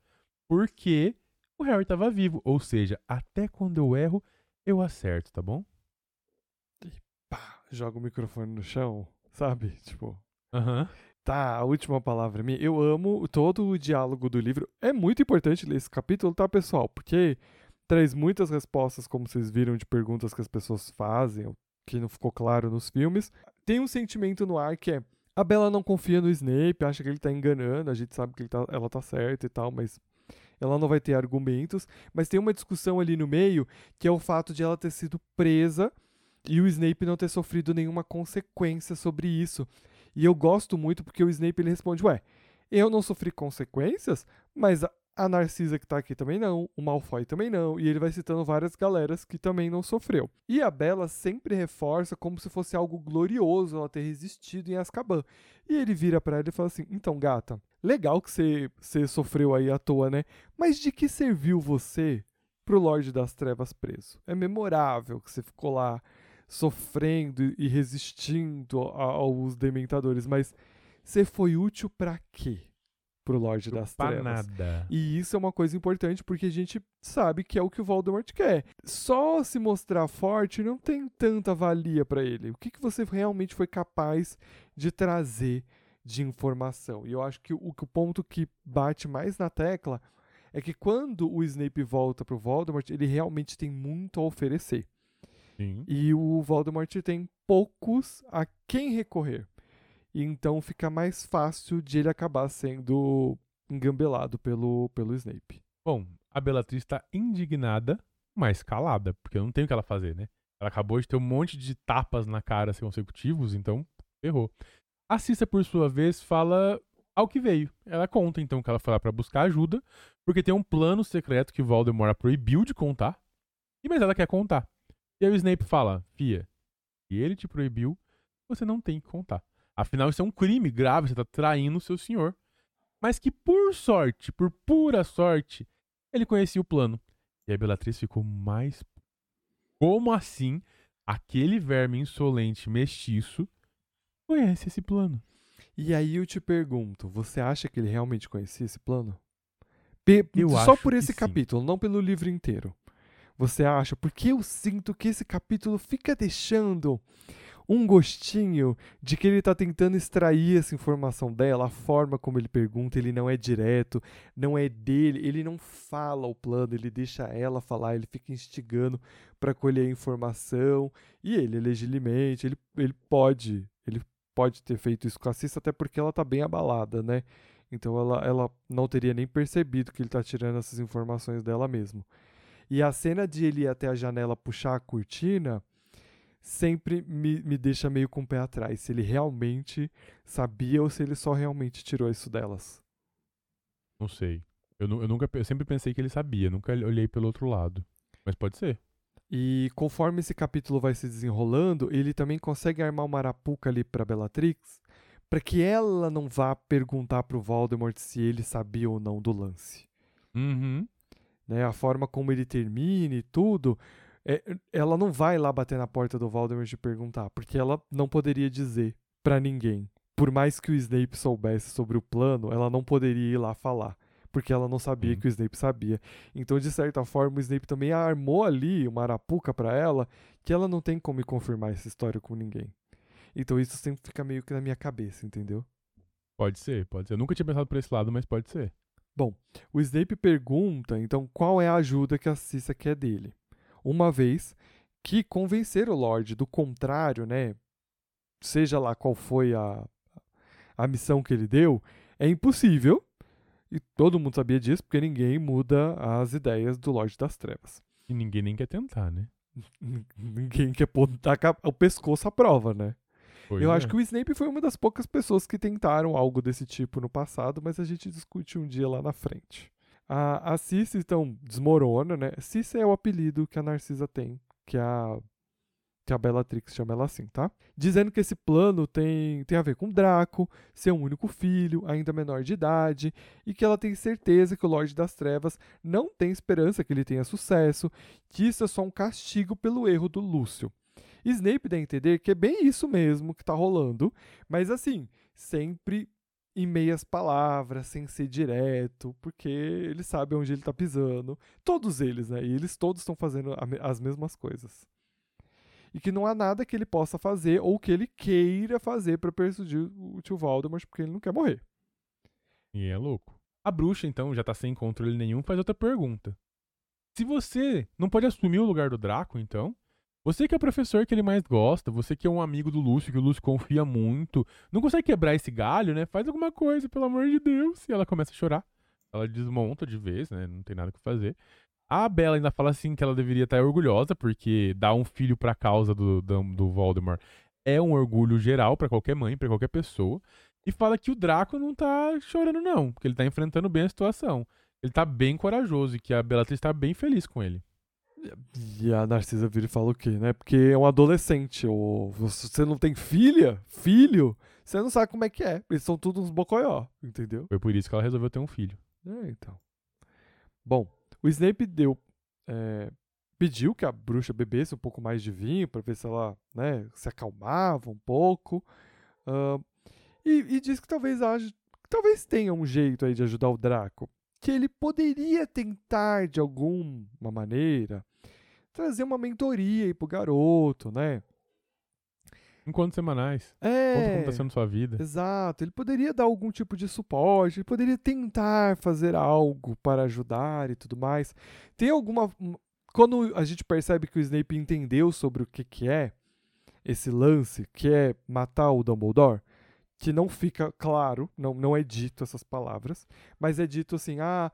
porque o Harry estava vivo. Ou seja, até quando eu erro, eu acerto, tá bom? Joga o microfone no chão, sabe? Tipo. Uhum. Tá, a última palavra é minha. Eu amo todo o diálogo do livro. É muito importante ler esse capítulo, tá, pessoal? Porque traz muitas respostas, como vocês viram, de perguntas que as pessoas fazem, que não ficou claro nos filmes. Tem um sentimento no ar que é a Bella não confia no Snape, acha que ele tá enganando, a gente sabe que tá, ela tá certa e tal, mas ela não vai ter argumentos. Mas tem uma discussão ali no meio, que é o fato de ela ter sido presa e o Snape não ter sofrido nenhuma consequência sobre isso. E eu gosto muito porque o Snape ele responde: Ué, eu não sofri consequências, mas a Narcisa que tá aqui também não, o Malfoy também não, e ele vai citando várias galeras que também não sofreu. E a Bella sempre reforça como se fosse algo glorioso ela ter resistido em Azkaban. E ele vira para ela e fala assim: "Então, gata, legal que você, você sofreu aí à toa, né? Mas de que serviu você pro Lorde das Trevas preso? É memorável que você ficou lá sofrendo e resistindo aos dementadores, mas você foi útil para quê?" pro Lorde das Trevas. Nada. E isso é uma coisa importante porque a gente sabe que é o que o Voldemort quer. Só se mostrar forte não tem tanta valia para ele. O que, que você realmente foi capaz de trazer de informação? E eu acho que o, o ponto que bate mais na tecla é que quando o Snape volta pro Voldemort, ele realmente tem muito a oferecer. Sim. E o Voldemort tem poucos a quem recorrer e então fica mais fácil de ele acabar sendo engambelado pelo, pelo Snape. Bom, a Bellatrix está indignada, mas calada, porque não tem o que ela fazer, né? Ela acabou de ter um monte de tapas na cara assim, consecutivos, então errou. A Cissa, por sua vez, fala ao que veio. Ela conta, então, que ela foi lá pra buscar ajuda, porque tem um plano secreto que Voldemort a proibiu de contar, e mas ela quer contar. E aí o Snape fala, Fia, se ele te proibiu, você não tem que contar. Afinal, isso é um crime grave, você está traindo o seu senhor. Mas que, por sorte, por pura sorte, ele conhecia o plano. E a Belatriz ficou mais. Como assim aquele verme insolente mestiço conhece esse plano? E aí eu te pergunto, você acha que ele realmente conhecia esse plano? Pe eu só por esse sim. capítulo, não pelo livro inteiro. Você acha? Porque eu sinto que esse capítulo fica deixando um gostinho de que ele está tentando extrair essa informação dela, a forma como ele pergunta, ele não é direto, não é dele, ele não fala o plano, ele deixa ela falar, ele fica instigando para colher informação, e ele, legitimamente, ele, ele pode, ele pode ter feito isso com a Cissa, até porque ela está bem abalada, né? Então ela, ela não teria nem percebido que ele está tirando essas informações dela mesmo. E a cena de ele ir até a janela puxar a cortina, sempre me, me deixa meio com o pé atrás. Se ele realmente sabia ou se ele só realmente tirou isso delas. Não sei. Eu, eu, nunca, eu sempre pensei que ele sabia, nunca olhei pelo outro lado. Mas pode ser. E conforme esse capítulo vai se desenrolando, ele também consegue armar uma arapuca ali pra Bellatrix, para que ela não vá perguntar pro Voldemort se ele sabia ou não do lance. Uhum. Né, a forma como ele termina e tudo, é, ela não vai lá bater na porta do Voldemort e perguntar, porque ela não poderia dizer para ninguém. Por mais que o Snape soubesse sobre o plano, ela não poderia ir lá falar, porque ela não sabia que o Snape sabia. Então, de certa forma, o Snape também armou ali uma arapuca para ela, que ela não tem como confirmar essa história com ninguém. Então, isso sempre fica meio que na minha cabeça, entendeu? Pode ser, pode ser. Eu nunca tinha pensado por esse lado, mas pode ser. Bom, o Snape pergunta, então, qual é a ajuda que a Cissa quer dele uma vez que convencer o Lorde do contrário, né? Seja lá qual foi a, a missão que ele deu, é impossível. E todo mundo sabia disso, porque ninguém muda as ideias do Lorde das Trevas. E ninguém nem quer tentar, né? Ninguém quer pôr o pescoço à prova, né? Pois Eu é. acho que o Snape foi uma das poucas pessoas que tentaram algo desse tipo no passado, mas a gente discute um dia lá na frente. A, a Cici, então, desmorona, né? Cici é o apelido que a Narcisa tem, que a, que a Bellatrix chama ela assim, tá? Dizendo que esse plano tem, tem a ver com Draco, ser um único filho, ainda menor de idade, e que ela tem certeza que o Lorde das Trevas não tem esperança que ele tenha sucesso, que isso é só um castigo pelo erro do Lúcio. Snape dá a entender que é bem isso mesmo que tá rolando, mas assim, sempre em meias palavras, sem ser direto, porque ele sabe onde ele tá pisando. Todos eles, né? E eles todos estão fazendo as mesmas coisas. E que não há nada que ele possa fazer ou que ele queira fazer pra persuadir o tio Voldemort, porque ele não quer morrer. E é louco. A bruxa, então, já tá sem controle nenhum, faz outra pergunta. Se você não pode assumir o lugar do Draco, então, você que é o professor que ele mais gosta, você que é um amigo do Lúcio, que o Lúcio confia muito, não consegue quebrar esse galho, né? Faz alguma coisa, pelo amor de Deus. E ela começa a chorar. Ela desmonta de vez, né? Não tem nada o que fazer. A Bella ainda fala assim que ela deveria estar orgulhosa, porque dar um filho pra causa do, do, do Voldemort é um orgulho geral pra qualquer mãe, pra qualquer pessoa. E fala que o Draco não tá chorando, não, porque ele tá enfrentando bem a situação. Ele tá bem corajoso e que a Bellatrix tá bem feliz com ele. E a Narcisa vira e fala o quê, né? Porque é um adolescente. Ou você não tem filha, filho, você não sabe como é que é. Eles são todos uns bocoió, entendeu? Foi por isso que ela resolveu ter um filho. É, então. Bom, o Snape deu. é, pediu que a bruxa bebesse um pouco mais de vinho pra ver se ela né, se acalmava um pouco. ah, e, e disse que talvez haja, talvez tenha um jeito aí de ajudar o Draco. Que ele poderia tentar, de alguma maneira, trazer uma mentoria aí pro garoto, né? Enquantos semanais. É. Conta como tá sendo sua vida. Exato, ele poderia dar algum tipo de suporte, ele poderia tentar fazer algo para ajudar e tudo mais. Tem alguma. um- Quando a gente percebe que o Snape entendeu sobre o que, que é esse lance, que é matar o Dumbledore, que não fica claro, não, não é dito essas palavras, mas é dito assim: ah,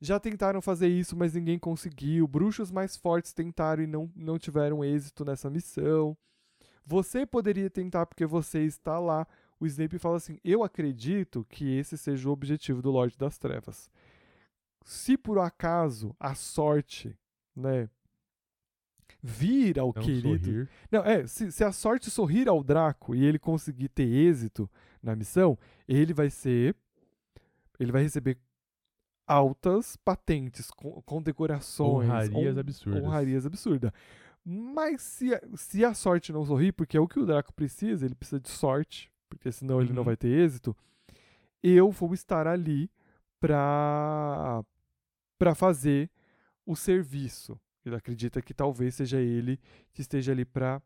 já tentaram fazer isso, mas ninguém conseguiu, bruxos mais fortes tentaram e não, não tiveram êxito nessa missão. Você poderia tentar porque você está lá. O Snape fala assim: Eu acredito que esse seja o objetivo do Lorde das Trevas. Se por acaso a sorte, né, vir ao Não querido. sorrir. Não, é, se, se a sorte sorrir ao Draco e ele conseguir ter êxito na missão, ele vai ser. Ele vai receber altas patentes, com, condecorações, Honrarias hon- absurdas. honrarias absurdas. Mas se a, se a sorte não sorrir, porque é o que o Draco precisa, ele precisa de sorte, porque senão ele não Uhum. vai ter êxito, eu vou estar ali pra, pra fazer o serviço. Ele acredita que talvez seja ele que esteja ali pra,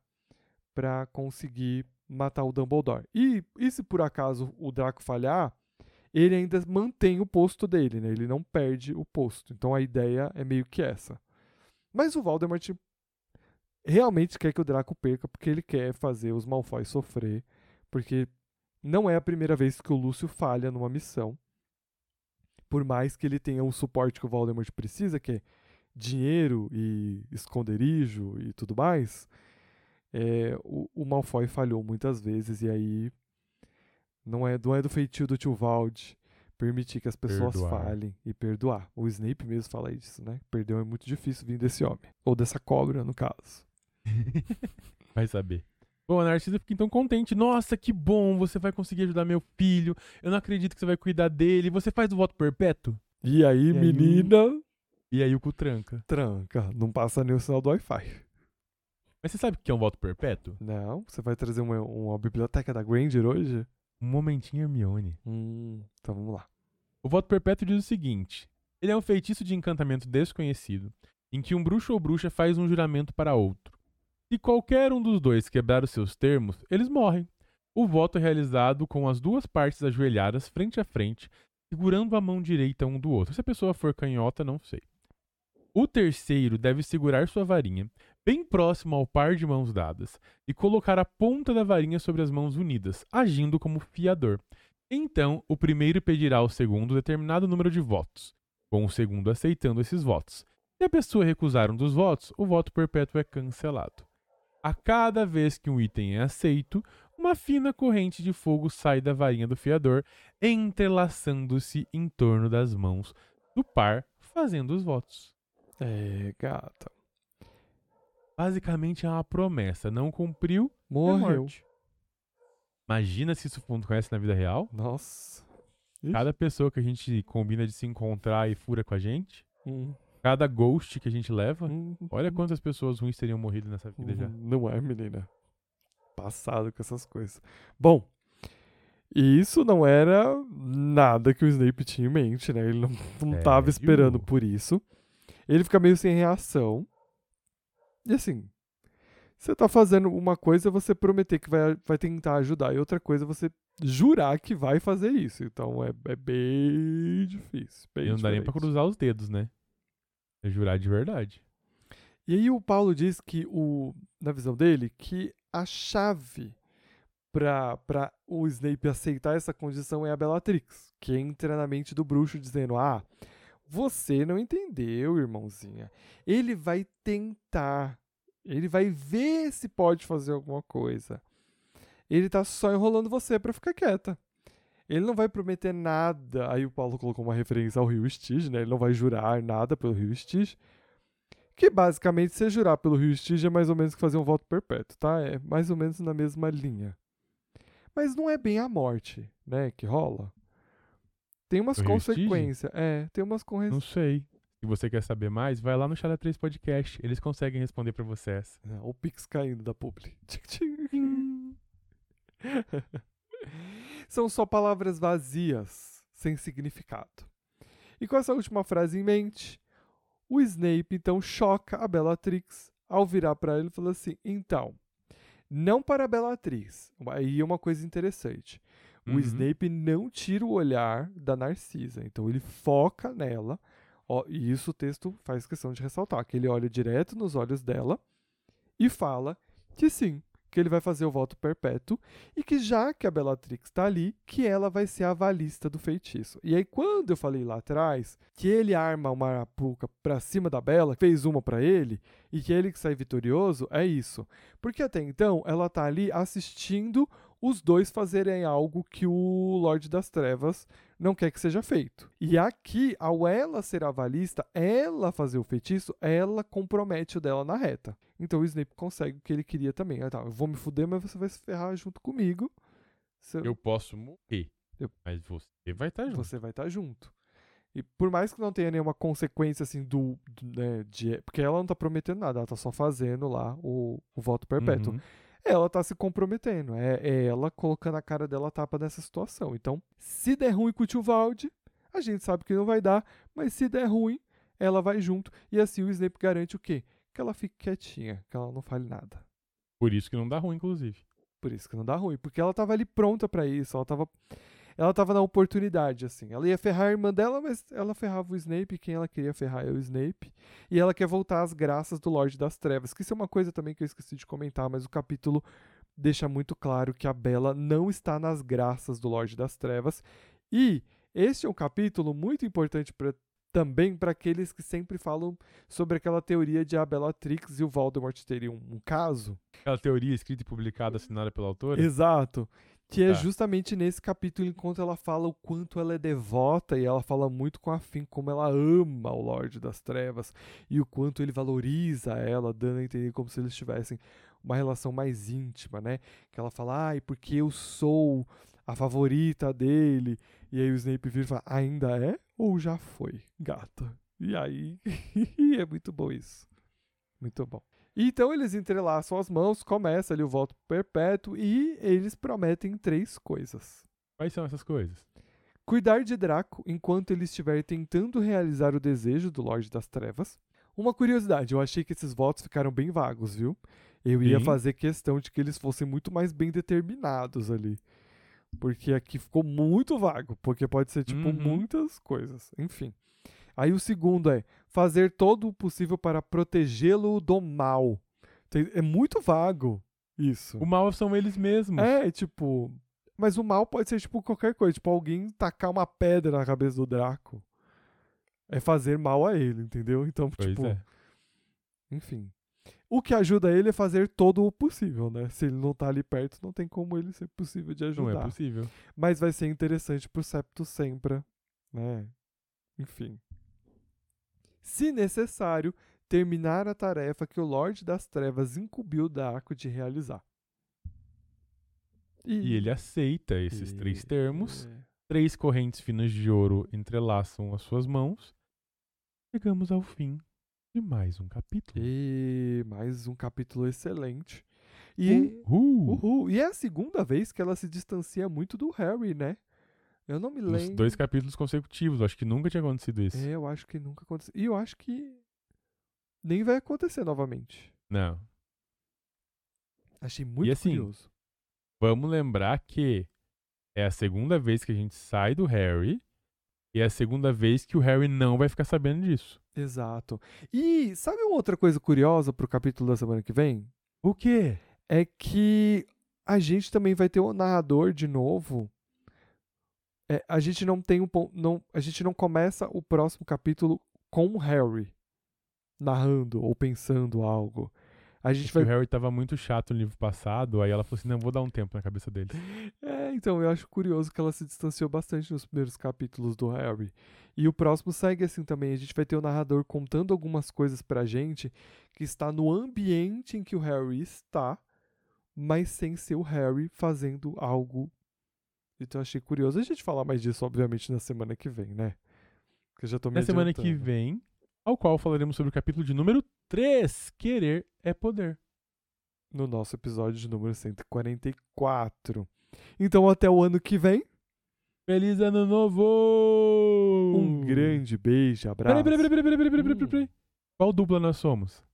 pra conseguir matar o Dumbledore. E, e se por acaso o Draco falhar, ele ainda mantém o posto dele, né? Ele não perde o posto. Então a ideia é meio que essa. Mas o Voldemort realmente quer que o Draco perca porque ele quer fazer os Malfoy sofrer, porque não é a primeira vez que o Lúcio falha numa missão. Por mais que ele tenha o suporte que o Voldemort precisa, que é dinheiro e esconderijo e tudo mais, é, o, o Malfoy falhou muitas vezes e aí não é, não é do feitio do tio Vald permitir que as pessoas Perdoar. falhem e perdoar. O Snape mesmo fala isso, né? Perdão é muito difícil vir desse homem. Ou dessa cobra, no caso. Vai saber. Bom, a Narcisa fica então contente. Nossa, que bom, você vai conseguir ajudar meu filho. Eu não acredito que você vai cuidar dele. Você faz o voto perpétuo? E aí, E aí, menina, E aí o cu tranca. tranca. Não passa nem o sinal do Wi-Fi. Mas você sabe o que é um voto perpétuo? Não? Você vai trazer uma, uma biblioteca da Granger hoje? Um momentinho Hermione. Hum, então vamos lá. O voto perpétuo diz o seguinte: ele é um feitiço de encantamento desconhecido, em que um bruxo ou bruxa faz um juramento para outro. Se qualquer um dos dois quebrar os seus termos, eles morrem. O voto é realizado com as duas partes ajoelhadas frente a frente, segurando a mão direita um do outro. Se a pessoa for canhota, não sei. O terceiro deve segurar sua varinha, bem próximo ao par de mãos dadas, e colocar a ponta da varinha sobre as mãos unidas, agindo como fiador. Então, o primeiro pedirá ao segundo determinado número de votos, com o segundo aceitando esses votos. Se a pessoa recusar um dos votos, o voto perpétuo é cancelado. A cada vez que um item é aceito, uma fina corrente de fogo sai da varinha do fiador, entrelaçando-se em torno das mãos do par, fazendo os votos. É, gata. Basicamente é uma promessa. Não cumpriu, é Morreu. Imagina se isso acontece na vida real. Nossa. Ixi. Cada pessoa que a gente combina de se encontrar e fura com a gente. Hum, Cada ghost que a gente leva. hum, Olha quantas pessoas ruins teriam morrido nessa vida já. hum, Não é, menina. Passado com essas coisas. Bom, isso não era nada que o Snape tinha em mente, né? Ele não, não tava Sério? esperando por isso. Ele fica meio sem reação. E assim, você tá fazendo uma coisa, você prometer que vai, vai tentar ajudar, e outra coisa, você jurar que vai fazer isso. Então é, é bem difícil. Bem E não dá nem pra cruzar os dedos, né? É jurar de verdade. E aí o Paulo diz que, o, na visão dele, que a chave para o Snape aceitar essa condição é a Bellatrix, que entra na mente do bruxo dizendo: Ah, você não entendeu, irmãozinha. Ele vai tentar, ele vai ver se pode fazer alguma coisa. Ele tá só enrolando você para ficar quieta. Ele não vai prometer nada. Aí o Paulo colocou uma referência ao Rio Stige, né? Ele não vai jurar nada pelo Rio Stige. Que basicamente, se jurar pelo Rio Stige é mais ou menos que fazer um voto perpétuo, tá? É mais ou menos na mesma linha. Mas não é bem a morte, né, que rola. Tem umas consequências. É, tem umas Não consequências. sei. Se você quer saber mais, vai lá no Chala 3 Podcast. Eles conseguem responder pra você essa. O Pix caindo da publi. São só palavras vazias, sem significado. E com essa última frase em mente, o Snape então choca a Bellatrix ao virar para ele e fala assim: então, não para a Bellatrix. Aí é uma coisa interessante. O Uhum. Snape não tira o olhar da Narcisa, então ele foca nela. Ó, e isso o texto faz questão de ressaltar, que ele olha direto nos olhos dela e fala que sim, que ele vai fazer o voto perpétuo e que já que a Bellatrix está ali, que ela vai ser a valista do feitiço. E aí quando eu falei lá atrás que ele arma uma arapuca pra cima da Bella, fez uma pra ele e que ele que sai vitorioso, é isso. Porque até então ela tá ali assistindo os dois fazerem algo que o Lorde das Trevas não quer que seja feito. E aqui, ao ela ser a valista, ela fazer o feitiço, ela compromete o dela na reta. Então o Snape consegue o que ele queria também. Ah, tá, eu vou me fuder, mas você vai se ferrar junto comigo. Você, Eu posso morrer. Eu- Mas você vai estar junto. você vai estar junto. E por mais que não tenha nenhuma consequência assim do, do, né, de, porque ela não tá prometendo nada, ela tá só fazendo lá o, o voto perpétuo. Uhum. Ela tá se comprometendo. É, é ela colocando a cara dela a tapa nessa situação. Então, se der ruim com o tio Valde, a gente sabe que não vai dar, mas se der ruim, ela vai junto. E assim o Snape garante o quê? Que ela fique quietinha, que ela não fale nada. Por isso que não dá ruim, inclusive. Por isso que não dá ruim, porque ela tava ali pronta pra isso, ela tava ela tava na oportunidade assim. Ela ia ferrar a irmã dela, mas ela ferrava o Snape, quem ela queria ferrar é o Snape. E ela quer voltar às graças do Lorde das Trevas, que isso é uma coisa também que eu esqueci de comentar, mas o capítulo deixa muito claro que a Bella não está nas graças do Lorde das Trevas. E este é um capítulo muito importante pra, também para aqueles que sempre falam sobre aquela teoria de a Bellatrix e o Voldemort teriam um caso. Aquela teoria escrita e publicada, assinada pela autora. Exato. Que é Tá. justamente nesse capítulo, enquanto ela fala o quanto ela é devota e ela fala muito com afim, como ela ama o Lorde das Trevas e o quanto ele valoriza ela, dando a entender como se eles tivessem uma relação mais íntima, né? Que ela fala, ai, porque eu sou a favorita dele. E aí o Snape vira e fala, ainda é ou já foi, gata? E aí, é muito bom isso. Muito bom. Então eles entrelaçam as mãos, começa ali o voto perpétuo e eles prometem três coisas. Quais são essas coisas? Cuidar de Draco enquanto ele estiver tentando realizar o desejo do Lorde das Trevas. Uma curiosidade, eu achei que esses votos ficaram bem vagos, viu? Eu ia Sim. fazer questão de que eles fossem muito mais bem determinados ali. Porque aqui ficou muito vago, porque pode ser tipo Uhum. muitas coisas. Enfim. Aí o segundo é fazer todo o possível para protegê-lo do mal. É muito vago isso. O mal são eles mesmos. É, tipo. Mas o mal pode ser, tipo, qualquer coisa. Tipo, alguém tacar uma pedra na cabeça do Draco. É fazer mal a ele, entendeu? Então, Pois tipo. é. Enfim. O que ajuda ele é fazer todo o possível, né? Se ele não tá ali perto, não tem como ele ser possível de Não ajudar. é possível. Mas vai ser interessante pro Septo Sempra, né? Enfim. Se necessário, terminar a tarefa que o Lorde das Trevas incumbiu Draco de realizar. E ele aceita esses três e- termos. é. Três correntes finas de ouro entrelaçam as suas mãos. Chegamos ao fim de mais um capítulo. E mais um capítulo excelente. E, Uhul! Uhul. e é a segunda vez que ela se distancia muito do Harry, né? Eu não me Nos lembro. dois capítulos consecutivos. Acho que nunca tinha acontecido isso. É, eu acho que nunca aconteceu. E eu acho que nem vai acontecer novamente. Não. Achei muito assim, curioso. Vamos lembrar que é a segunda vez que a gente sai do Harry. E é a segunda vez que o Harry não vai ficar sabendo disso. Exato. E sabe uma outra coisa curiosa pro capítulo da semana que vem? O quê? É que a gente também vai ter o narrador de novo. É, a gente não tem um não a gente não começa o próximo capítulo com o Harry narrando ou pensando algo. A gente Porque vai o Harry tava muito chato no livro passado. Aí ela falou assim: não, vou dar um tempo na cabeça dele. É, então eu acho curioso que ela se distanciou bastante nos primeiros capítulos do Harry. E o próximo segue assim também. A gente vai ter o narrador contando algumas coisas pra gente que está no ambiente em que o Harry está, mas sem ser o Harry fazendo algo. Então eu achei curioso a gente falar mais disso, obviamente, na semana que vem, né? Que eu já tô me Na semana que vem, ao qual falaremos sobre o capítulo de número 3: Querer é Poder. No nosso episódio de número 144. Então até o ano que vem. Feliz Ano Novo! Um grande beijo, abraço. Peraí, peraí, peraí, peraí, peraí, peraí, peraí, Hum. peraí. Qual dupla nós somos?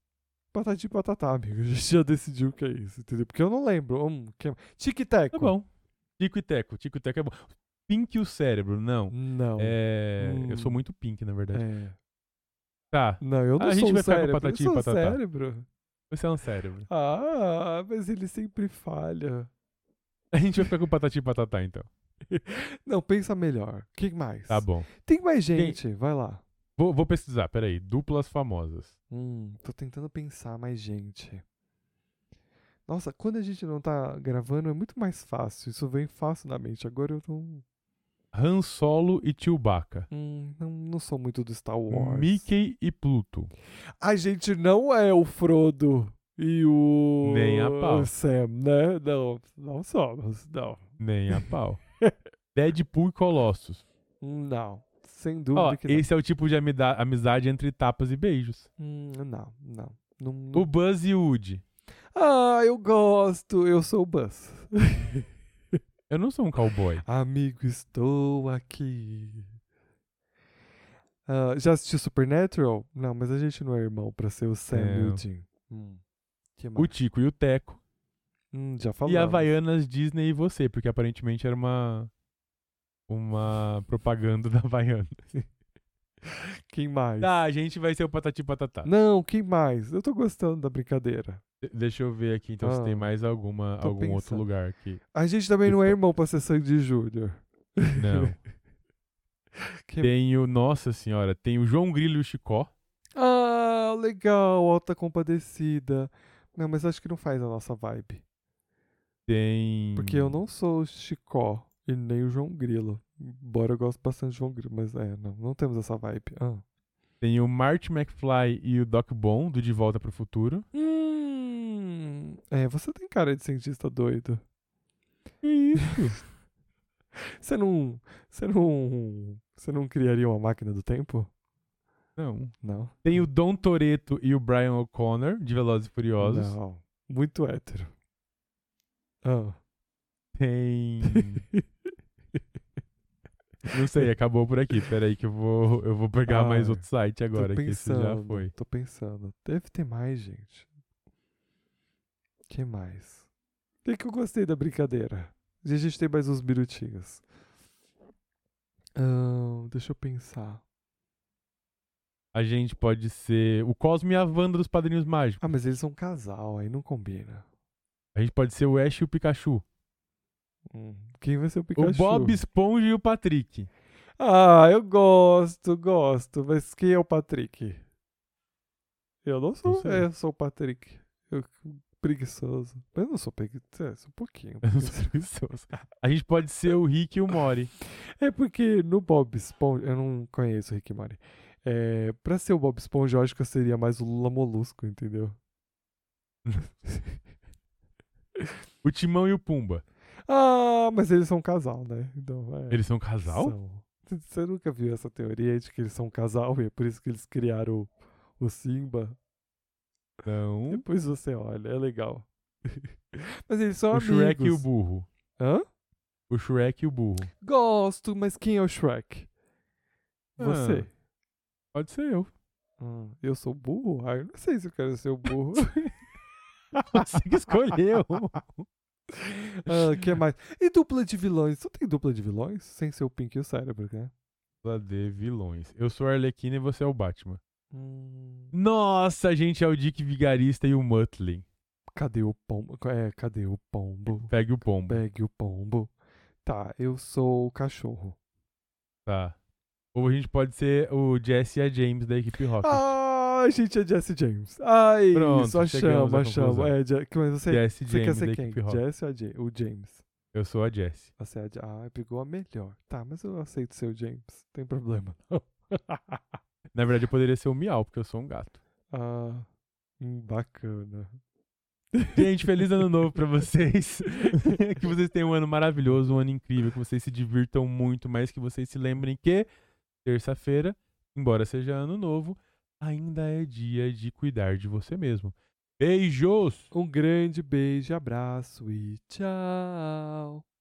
Patati e patatá, amigo. A gente já decidiu o que é isso, entendeu? Porque eu não lembro. Hum, que... Tic-teco. Tá bom. Tico e Teco. Tico e Teco é bom. Pink o cérebro, não. Não. É. Hum. Eu sou muito pink, na verdade. É. Tá. Não, eu não A sou gente um vai ficar com cérebro. patati e eu sou um cérebro. Você é um cérebro. Ah, mas ele sempre falha. A gente vai ficar com patati e patatá, então. Não, pensa melhor. Quem mais? Tá bom. Tem mais gente. Vai lá. Vou, vou pesquisar, peraí. Duplas famosas. Hum, tô tentando pensar mais gente. Nossa, quando a gente não tá gravando é muito mais fácil. Isso vem fácil na mente. Agora eu não. Han Solo e Chewbacca. Hum, não, não sou muito do Star Wars. Mickey e Pluto. A gente não é o Frodo e o. Nem a pau. Sam, né? Não, não somos. Não. Nem a pau. Deadpool e Colossus. Não. Sem dúvida Ó, que não. esse é o tipo de amizade entre tapas e beijos. Hum, não, não. não, não. O Buzz e o Woody. Ah, eu gosto. Eu sou o Buzz. Eu não sou um cowboy. Amigo, estou aqui. Ah, já assistiu Supernatural? Não, mas a gente não é irmão pra ser o Sam e Não. o Jim. Hum. O? Tico e o Teco. Hum, já falamos. E Havaianas Disney e você, porque aparentemente era uma. Uma propaganda da Havaiana. Quem mais? Tá, a gente vai ser o Patati Patatá. Não, quem mais? Eu tô gostando da brincadeira. De- Deixa eu ver aqui então se Ah, tem mais alguma, algum outro pensando. lugar aqui. A gente também não é irmão pra ser Sandy Júnior. Não. Que- tem o. Nossa senhora, tem o João Grilo e o Chicó. Ah, legal, Alta Compadecida. Não, mas acho que não faz a nossa vibe. Tem. Porque eu não sou o Chicó e nem o João Grilo. Embora eu goste bastante de João Grilo, mas é, não, não temos essa vibe. Ah. Tem o Marty McFly e o Doc Bom, do De Volta pro Futuro. Hum, é, você tem cara de cientista doido. Que isso? Você não, você não, você não criaria uma máquina do tempo? Não. Não. Tem o Dom Toretto e o Brian O'Connor, de Velozes e Furiosos. Não. Muito hétero. Ah. Tem. Não sei, acabou por aqui. Pera aí que eu vou, eu vou pegar Ai, mais outro site agora, que esse já pensando, foi. tô pensando. Deve ter mais, gente. Que mais? Tem que eu gostei da brincadeira. E a gente tem mais uns minutinhos. Deixa eu pensar. A gente pode ser o Cosmo e a Wanda dos Padrinhos Mágicos. Ah, mas eles são um casal, aí não combina. A gente pode ser o Ash e o Pikachu. Hum, Quem vai ser o Pikachu? O Bob Esponja e o Patrick. Ah, eu gosto, gosto. Mas quem é o Patrick? Eu não sou. sei. é, eu sou o Patrick. Eu, preguiçoso. Mas eu não sou preguiçoso. É, sou um pouquinho. Eu não sou preguiçoso. A gente pode ser o Rick e o Mori. É porque no Bob Esponja. Eu não conheço o Rick e Morty. É, pra ser o Bob Esponja, eu acho que eu seria mais o Lula Molusco, entendeu? O Timão e o Pumba. Ah, mas eles são um casal, né? Então, é, Eles são um casal? são. Você nunca viu essa teoria de que eles são um casal e é por isso que eles criaram o, o Simba? Não. Depois você olha, é legal. mas eles são O amigos. Shrek e o burro. Hã? O Shrek e o burro. Gosto, mas quem é o Shrek? Você. Pode ser eu. Ah, eu sou burro? Ah, eu não sei se eu quero ser o burro. Você que escolheu. Ah, que mais? E dupla de vilões? Só tem dupla de vilões? Sem ser o Pink e o Cérebro, né? Dupla de vilões. Eu sou a Arlequina e você é o Batman. Hum, Nossa, gente é o Dick Vigarista e o Muttley. cadê o pombo? É, cadê o pombo? Pegue o pombo. Pegue o pombo. Tá, eu sou o cachorro. Tá. Ou a gente pode ser o Jesse e a James da equipe Rocket. Ah, a gente é Jesse James. Ai, Pronto, isso, achamos, achamos. É, mas você, Jesse você quer James ser da quem? Jesse ou a o James? Eu sou a Jesse. Você é a, ah, pegou a melhor. Tá, mas eu aceito ser o James. Não tem problema, não. Na verdade, eu poderia ser o Miau, porque eu sou um gato. ah, hum, bacana. Gente, feliz ano novo pra vocês. que vocês tenham um ano maravilhoso, um ano incrível, que vocês se divirtam muito, mas que vocês se lembrem que terça-feira, embora seja ano novo, ainda é dia de cuidar de você mesmo. Beijos! Um grande beijo, abraço e tchau.